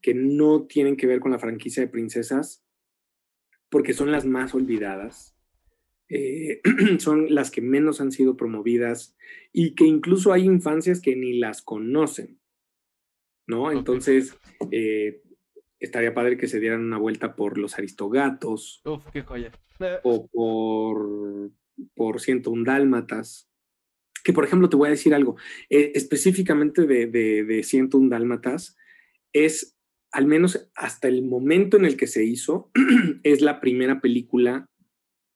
que no tienen que ver con la franquicia de princesas, porque son las más olvidadas eh, son las que menos han sido promovidas y que incluso hay infancias que ni las conocen, ¿no? Entonces, eh, estaría padre que se dieran una vuelta por los aristogatos. Uf, qué joya. O por, por 101 dálmatas. Que, por ejemplo, te voy a decir algo, eh, específicamente de, de, de 101 dálmatas, es, al menos hasta el momento en el que se hizo, es la primera película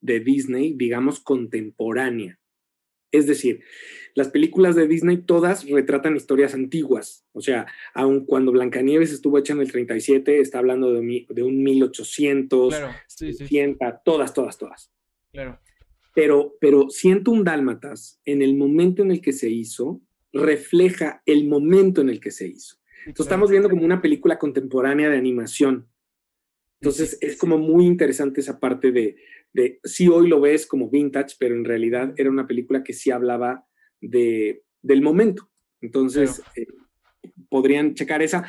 de Disney, digamos, contemporánea. Es decir, las películas de Disney todas retratan historias antiguas. O sea, aun cuando Blancanieves estuvo hecha en el 37, está hablando de, de un 1800, claro, todas, todas, todas. Claro. Pero, pero un Dálmatas, en el momento en el que se hizo, refleja el momento en el que se hizo. Entonces, estamos viendo como una película contemporánea de animación. Entonces, es como muy interesante esa parte de, de sí hoy lo ves como vintage, pero en realidad era una película que sí hablaba de, del momento. Entonces, eh, podrían checar esa,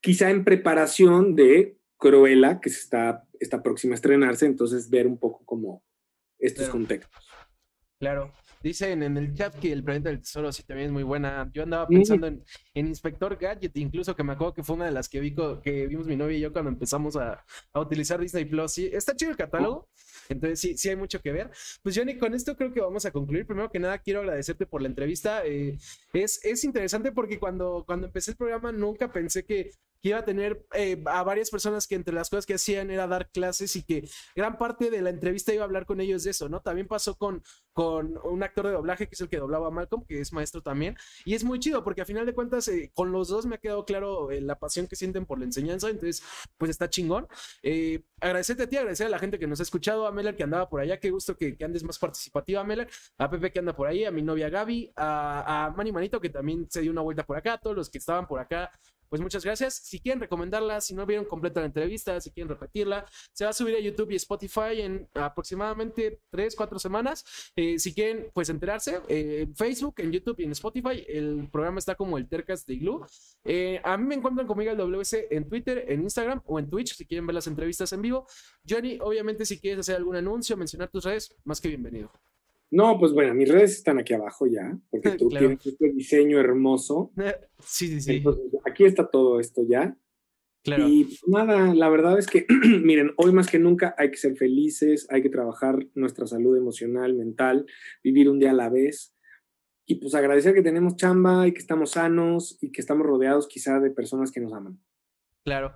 quizá en preparación de Cruella, que se está, está próxima a estrenarse, entonces ver un poco como estos contextos. Claro. Dicen en el chat que el planeta del tesoro sí también es muy buena. Yo andaba pensando en, Inspector Gadget, incluso que me acuerdo que fue una de las que vi que vimos mi novia y yo cuando empezamos a, utilizar Disney Plus. Sí, está chido el catálogo. Entonces sí, sí hay mucho que ver. Pues Johnny, con esto creo que vamos a concluir. Primero que nada, quiero agradecerte por la entrevista. Eh, es, es interesante porque cuando, cuando empecé el programa nunca pensé que que iba a tener eh, a varias personas que entre las cosas que hacían era dar clases y que gran parte de la entrevista iba a hablar con ellos de eso, ¿no? También pasó con, con un actor de doblaje que es el que doblaba a Malcolm, que es maestro también, y es muy chido porque a final de cuentas eh, con los dos me ha quedado claro eh, la pasión que sienten por la enseñanza, entonces pues está chingón. agradecerte a ti, agradecer a la gente que nos ha escuchado, a Meller que andaba por allá, qué gusto que, andes más participativa, Meller, a Pepe que anda por ahí, a mi novia Gaby, a, a Manny Manito que también se dio una vuelta por acá, a todos los que estaban por acá, pues muchas gracias. Si quieren recomendarla, si no vieron completa la entrevista, si quieren repetirla, se va a subir a YouTube y Spotify en aproximadamente 3, 4 semanas. Eh, si quieren, pues enterarse, eh, en Facebook, en YouTube y en Spotify, el programa está como el Tercas de Igloo. Eh, a mí me encuentran conmigo el WC en Twitter, en Instagram o en Twitch, si quieren ver las entrevistas en vivo. Johnny, obviamente, si quieres hacer algún anuncio, mencionar tus redes, más que bienvenido. No, pues bueno, mis redes están aquí abajo ya, porque tú tienes este diseño hermoso. Sí, sí, sí. aquí está todo esto ya. Claro. Y pues nada, la verdad es que, miren, hoy más que nunca hay que ser felices, hay que trabajar nuestra salud emocional, mental, vivir un día a la vez. Y pues agradecer que tenemos chamba y que estamos sanos y que estamos rodeados quizá de personas que nos aman. Claro.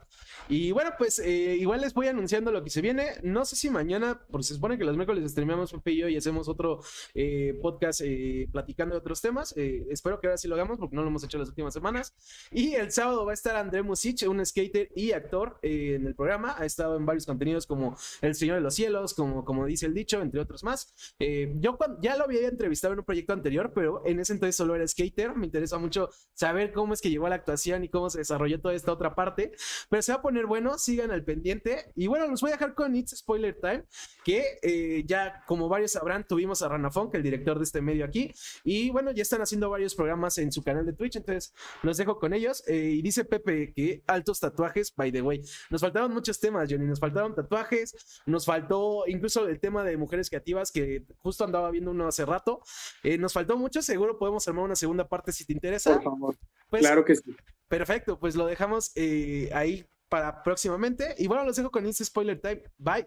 Y bueno, pues eh, igual les voy anunciando lo que se viene. No sé si mañana, porque se supone que los miércoles streamamos Pepe y yo y hacemos otro eh, podcast eh, platicando de otros temas. espero que ahora sí lo hagamos porque no lo hemos hecho las últimas semanas. Y el sábado va a estar André Musich, un skater y actor en el programa. Ha estado en varios contenidos como El Señor de los Cielos, como, como dice el dicho, entre otros más. yo ya lo había entrevistado en un proyecto anterior, pero en ese entonces solo era skater. Me interesa mucho saber cómo es que llegó a la actuación y cómo se desarrolló toda esta otra parte. Pero se va a poner bueno, sigan al pendiente. Y bueno, los voy a dejar con It's Spoiler Time, que eh, ya como varios sabrán, tuvimos a Ranafon, que el director de este medio aquí. Y bueno, ya están haciendo varios programas en su canal de Twitch, entonces los dejo con ellos. Eh, y dice Pepe que altos tatuajes, by the way. Nos faltaron muchos temas, Johnny. Nos faltaron tatuajes, nos faltó incluso el tema de mujeres creativas, que justo andaba viendo uno hace rato. Eh, nos faltó mucho, seguro podemos armar una segunda parte si te interesa. Por favor. Pues, claro que sí. Perfecto, pues lo dejamos ahí para próximamente. Y bueno, los dejo con este spoiler time. Bye.